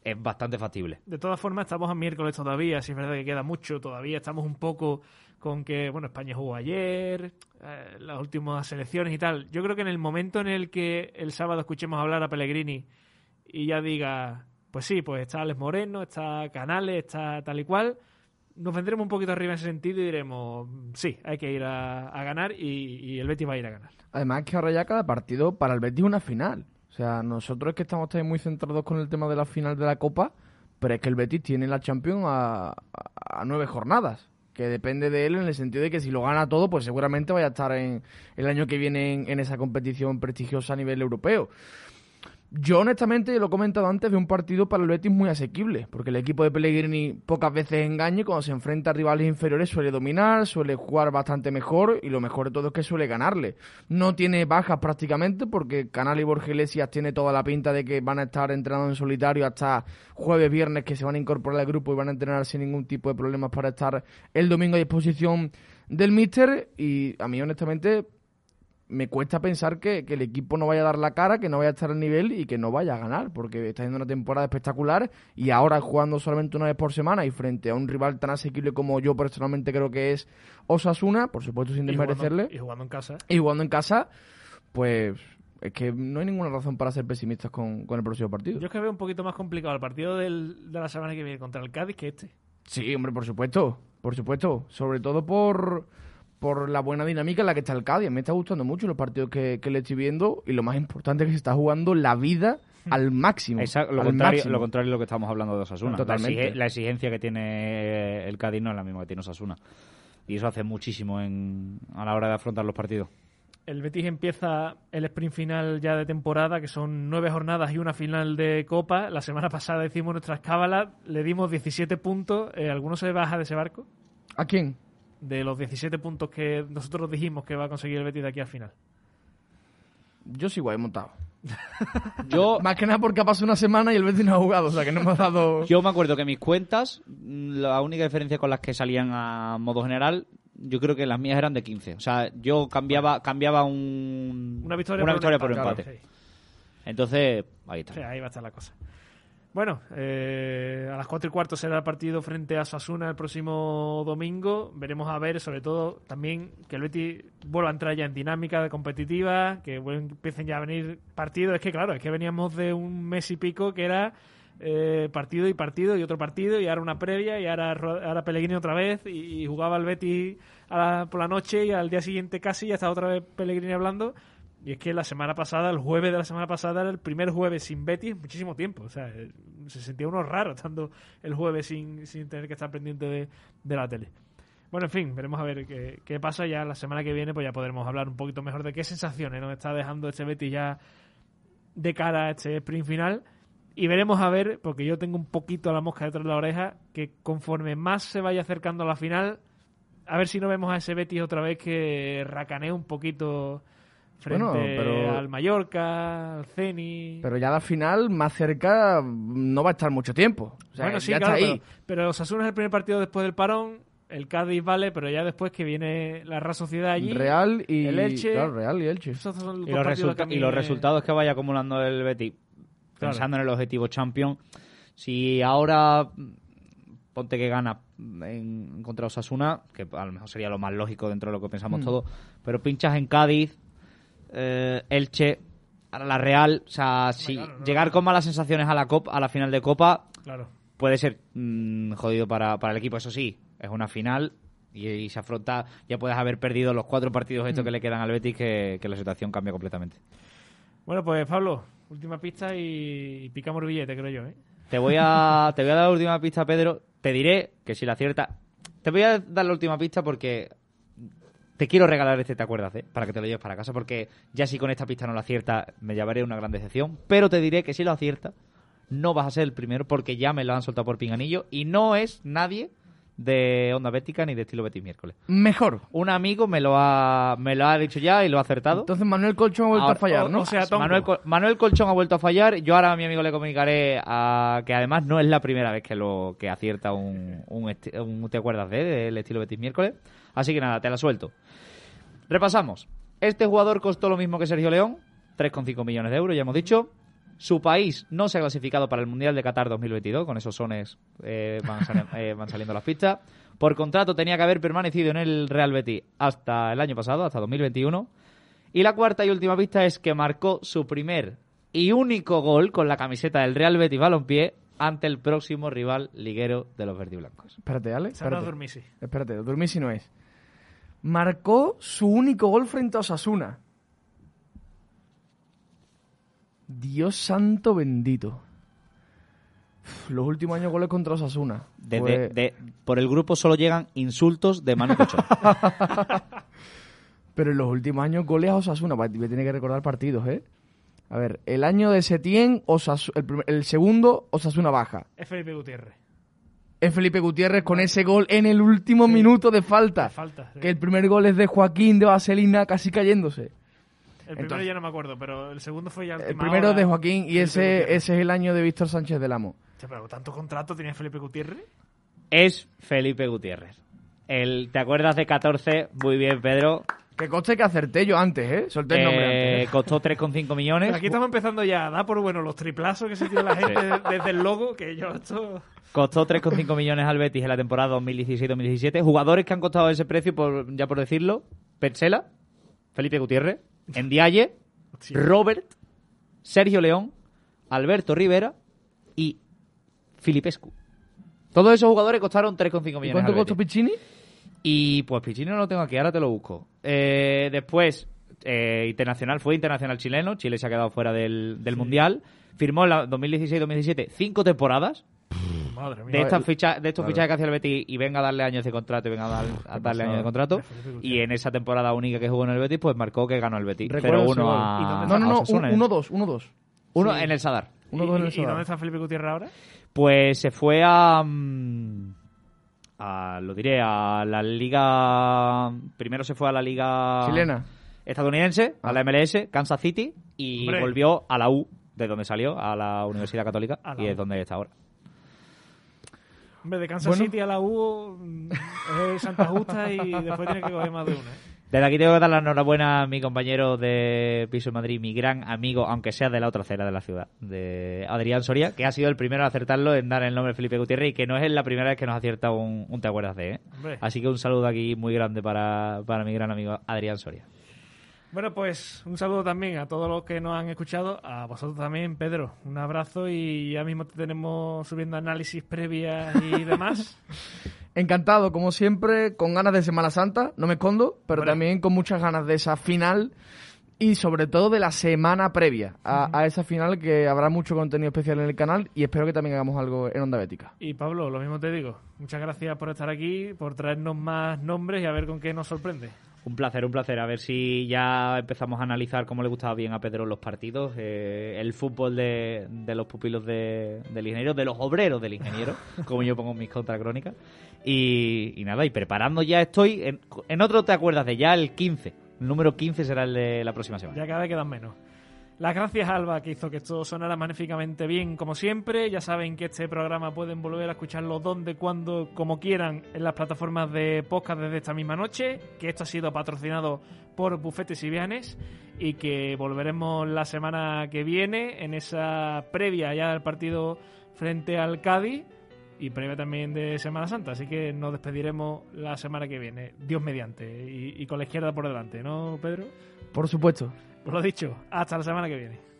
es bastante factible. De todas formas, estamos a miércoles todavía, si es verdad que queda mucho, todavía estamos un poco con que, bueno, España jugó ayer, eh, las últimas selecciones y tal. Yo creo que en el momento en el que el sábado escuchemos hablar a Pellegrini y ya diga, pues sí, pues está Alex Moreno, está Canales, está tal y cual, nos vendremos un poquito arriba en ese sentido y diremos, sí, hay que ir a, ganar y, el Betis va a ir a ganar. Además que ahora ya cada partido para el Betis es una final. O sea, nosotros es que estamos también muy centrados con el tema de la final de la Copa, pero es que el Betis tiene la Champions a nueve jornadas, que depende de él en el sentido de que si lo gana todo, pues seguramente vaya a estar en el año que viene en, en esa competición prestigiosa a nivel europeo. Yo, honestamente, lo he comentado antes, veo un partido para el Betis muy asequible, porque el equipo de Pellegrini pocas veces engaña y cuando se enfrenta a rivales inferiores suele dominar, suele jugar bastante mejor y lo mejor de todo es que suele ganarle. No tiene bajas prácticamente porque Canal y Borja Iglesias tiene toda la pinta de que van a estar entrenando en solitario hasta jueves, viernes, que se van a incorporar al grupo y van a entrenar sin ningún tipo de problemas para estar el domingo a disposición del míster y a mí, honestamente, me cuesta pensar que, que el equipo no vaya a dar la cara, que no vaya a estar al nivel y que no vaya a ganar, porque está haciendo una temporada espectacular y ahora jugando solamente una vez por semana y frente a un rival tan asequible como yo personalmente creo que es Osasuna, por supuesto sin desmerecerle, y jugando en casa. y jugando en casa, pues es que no hay ninguna razón para ser pesimistas con, con el próximo partido. Yo es que veo un poquito más complicado el partido del- de la semana que viene contra el Cádiz que este. Sí, hombre, por supuesto, por supuesto. Sobre todo por, por la buena dinámica en la que está el Cádiz. Me está gustando mucho los partidos que, que le estoy viendo y lo más importante es que se está jugando la vida al máximo. Exacto, lo al contrario, máximo. lo contrario es lo que estamos hablando de Osasuna. Totalmente. La, exige- la exigencia que tiene el Cádiz no es la misma que tiene Osasuna. Y eso hace muchísimo en, a la hora de afrontar los partidos. El Betis empieza el sprint final ya de temporada, que son nueve jornadas y una final de Copa. La semana pasada hicimos nuestras cábalas, le dimos 17 puntos. Eh, ¿Alguno se baja de ese barco? ¿A quién? De los 17 puntos que nosotros dijimos que va a conseguir el Betis de aquí al final. Yo sigo ahí montado. <laughs> Yo, Más que nada porque ha pasado una semana y el Betis no ha jugado, o sea que no me ha dado... <laughs> yo me acuerdo que mis cuentas, la única diferencia con las que salían a modo general, yo creo que las mías eran de 15. O sea, yo cambiaba cambiaba un, Una victoria, una por, victoria un por empate. Sí. Entonces, ahí está. Sí, ahí va a estar la cosa. Bueno, eh, a las 4 y cuarto será el partido frente a Sasuna el próximo domingo. Veremos a ver, sobre todo, también que el Betis vuelva a entrar ya en dinámica de competitiva, que empiecen ya a venir partidos. Es que, claro, es que veníamos de un mes y pico que era eh, partido y partido y otro partido, y ahora una previa, y ahora, ahora Pellegrini otra vez, y, y jugaba el Betis a la- por la noche, y al día siguiente casi ya estaba otra vez Pellegrini hablando. Y es que la semana pasada, el jueves de la semana pasada, era el primer jueves sin Betis en muchísimo tiempo. O sea, eh, se sentía uno raro estando el jueves sin, sin tener que estar pendiente de, de la tele. Bueno, en fin, veremos a ver qué, qué pasa ya la semana que viene, pues ya podremos hablar un poquito mejor de qué sensaciones nos está dejando este Betis ya de cara a este sprint final. Y veremos a ver, porque yo tengo un poquito la mosca detrás de la oreja, que conforme más se vaya acercando a la final, a ver si no vemos a ese Betis otra vez que racanea un poquito frente Bueno, pero- al Mallorca, al Ceni. Pero ya la final, más cerca, no va a estar mucho tiempo. O sea, bueno, sí, ya claro, está ahí. Pero, pero Osasuna es el primer partido después del parón, el Cádiz vale, pero ya después que viene la Real Sociedad allí. Real y... el Elche. Claro, Real y Elche. esos son los Y los, resulta- mí y resultados que vaya acumulando el Betis, Claro. pensando en el objetivo champion, si ahora mm, ponte que gana en contra Osasuna, que a lo mejor sería lo más lógico dentro de lo que pensamos Mm. todos, pero pinchas en Cádiz, eh, Elche, ahora la Real, o sea, si claro, no, llegar con malas sensaciones a la Copa, a la final de Copa, Claro. puede ser mm, jodido para, para el equipo. Eso sí, es una final y, se afronta, ya puedes haber perdido los cuatro partidos Mm. estos que le quedan al Betis, que, que la situación cambia completamente. Bueno, pues Pablo, última pista y, y picamos el billete, creo yo, ¿eh? Te voy a te voy a dar la última pista, Pedro. Te diré que si la acierta. Te voy a dar la última pista porque te quiero regalar este, ¿te acuerdas? eh? Para que te lo lleves para casa, porque ya si con esta pista no la acierta, me llevaré una gran decepción. Pero te diré que si lo acierta, no vas a ser el primero porque ya me lo han soltado por pinganillo y no es nadie de Onda Bética ni de estilo Betis miércoles. Mejor. Un amigo me lo ha me lo ha dicho ya y lo ha acertado. Entonces Manuel Colchón ha vuelto Ahora, a fallar, o- ¿no? o sea, Tongo. Manuel, Col- Manuel Colchón ha vuelto a fallar. Yo ahora a mi amigo le comunicaré a, que además no es la primera vez que lo que acierta un, un, un- ¿te acuerdas de? Del estilo Betis miércoles. Así que nada, te la suelto. Repasamos. Este jugador costó lo mismo que Sergio León, 3,5 millones de euros, ya hemos dicho. Su país no se ha clasificado para el Mundial de Qatar 2022, con esos sones eh, van, sali- <laughs> eh, van saliendo las pistas. Por contrato tenía que haber permanecido en el Real Betis hasta el año pasado, hasta 2021. Y la cuarta y última pista es que marcó su primer y único gol con la camiseta del Real Betis Balompié ante el próximo rival liguero de los verdiblancos. Espérate, Ale. Sandra Espérate. Dormisi. Espérate, no es. Marcó su único gol frente a Osasuna. Dios santo bendito. Uf, los últimos años goles contra Osasuna. Pues- de- por el grupo solo llegan insultos de Manu Colchón. <laughs> Pero en los últimos años goles a Osasuna. Me tiene que recordar partidos, ¿eh? A ver, el año de Setién, Osasu- el, primer- el segundo, Osasuna baja. Es Felipe Gutiérrez. Es Felipe Gutiérrez con ese gol en el último minuto de falta. De falta, sí. Que el primer gol es de Joaquín de Vaselina casi cayéndose. El primero Entonces- ya no me acuerdo, pero el segundo fue ya El primero hora. de Joaquín y ese, ese es el año de Víctor Sánchez del Amo. Che, pero tanto contrato tenía Felipe Gutiérrez. es Felipe Gutiérrez. El, ¿Te acuerdas de 14? Muy bien, Pedro. Que conste que acerté yo antes, ¿eh? Solté el nombre Eh, antes. ¿eh? <laughs> costó 3,5 millones. Pero aquí estamos empezando ya a dar por bueno los triplazos que se tiene la gente desde el logo, que yo esto... Costó 3,5 millones al Betis en la temporada 2016-2017. Jugadores que han costado ese precio, por, ya por decirlo. Pensela, Felipe Gutiérrez, Endiaye, Hostia. Robert, Sergio León, Alberto Rivera y Filipescu. Todos esos jugadores costaron 3,5 millones ¿Y cuánto costó. Piccini? Y pues Pichini no lo tengo aquí, ahora te lo busco. Eh, después, eh, internacional, fue internacional chileno, Chile se ha quedado fuera del, del Mundial. Firmó en la 2016-2017 cinco temporadas Madre mía. de, estas fichas, de estos Claro. fichajes que hacía el Betis y venga a darle años de contrato y venga a, dar- a darle años de contrato. Y en esa temporada única que jugó en el Betis, pues marcó que ganó el Betis. Recuerdo 0-1 ese gol. a, ¿Y dónde No, no, a no, Osasuna, ¿eh? 1-2, 1-2. Uno Sí. en el Sadar. ¿Y, 1-2 en el y- y Sadar. dónde está Felipe Gutiérrez ahora? Pues se fue a, mm, a, lo diré, a la liga... Primero se fue a la liga... Chilena. estadounidense, a la MLS, Kansas City, y Hombre. volvió a la U, de donde salió, a la Universidad Católica, A la y U. es donde está ahora. Hombre, de Kansas Bueno. City a la U mm, es Santa Justa y después tiene que coger más de una. ¿eh? Desde aquí tengo que dar la enhorabuena a mi compañero de Piso en Madrid, mi gran amigo, aunque sea de la otra acera de la ciudad, de Adrián Soria, que ha sido el primero a acertarlo en dar el nombre de Felipe Gutiérrez y que no es la primera vez que nos acierta un, un te acuerdas de, ¿eh? Así que un saludo aquí muy grande para, para mi gran amigo Adrián Soria. Bueno, pues un saludo también a todos los que nos han escuchado, a vosotros también, Pedro. Un abrazo y ya mismo te tenemos subiendo análisis previas y <laughs> demás. Encantado, como siempre, con ganas de Semana Santa, no me escondo, pero también con muchas ganas de esa final y sobre todo de la semana previa a, a, esa final que habrá mucho contenido especial en el canal y espero que también hagamos algo en Onda Bética. Y Pablo, lo mismo te digo, muchas gracias por estar aquí, por traernos más nombres y a ver con qué nos sorprende. Un placer, un placer. A ver si ya empezamos a analizar cómo le gustaba bien a Pedro los partidos, eh, el fútbol de, de los pupilos de, del ingeniero, de los obreros del ingeniero, <laughs> como yo pongo en mis contracrónicas. Y, y nada, y preparando ya estoy. En, en otro te acuerdas de ya el 15. El número 15 será el de la próxima semana. Ya cada vez quedan menos. Las gracias a Alba, que hizo que esto sonara magníficamente bien, como siempre. Ya saben que este programa pueden volver a escucharlo donde, cuando, como quieran, en las plataformas de podcast desde esta misma noche. Que esto ha sido patrocinado por Bufetes y Vianes. Y que volveremos la semana que viene, en esa previa ya del partido frente al Cádiz. Y previa también de Semana Santa. Así que nos despediremos la semana que viene, Dios mediante. Y, y con la izquierda por delante, ¿no, Pedro? Por supuesto. Lo dicho, hasta la semana que viene.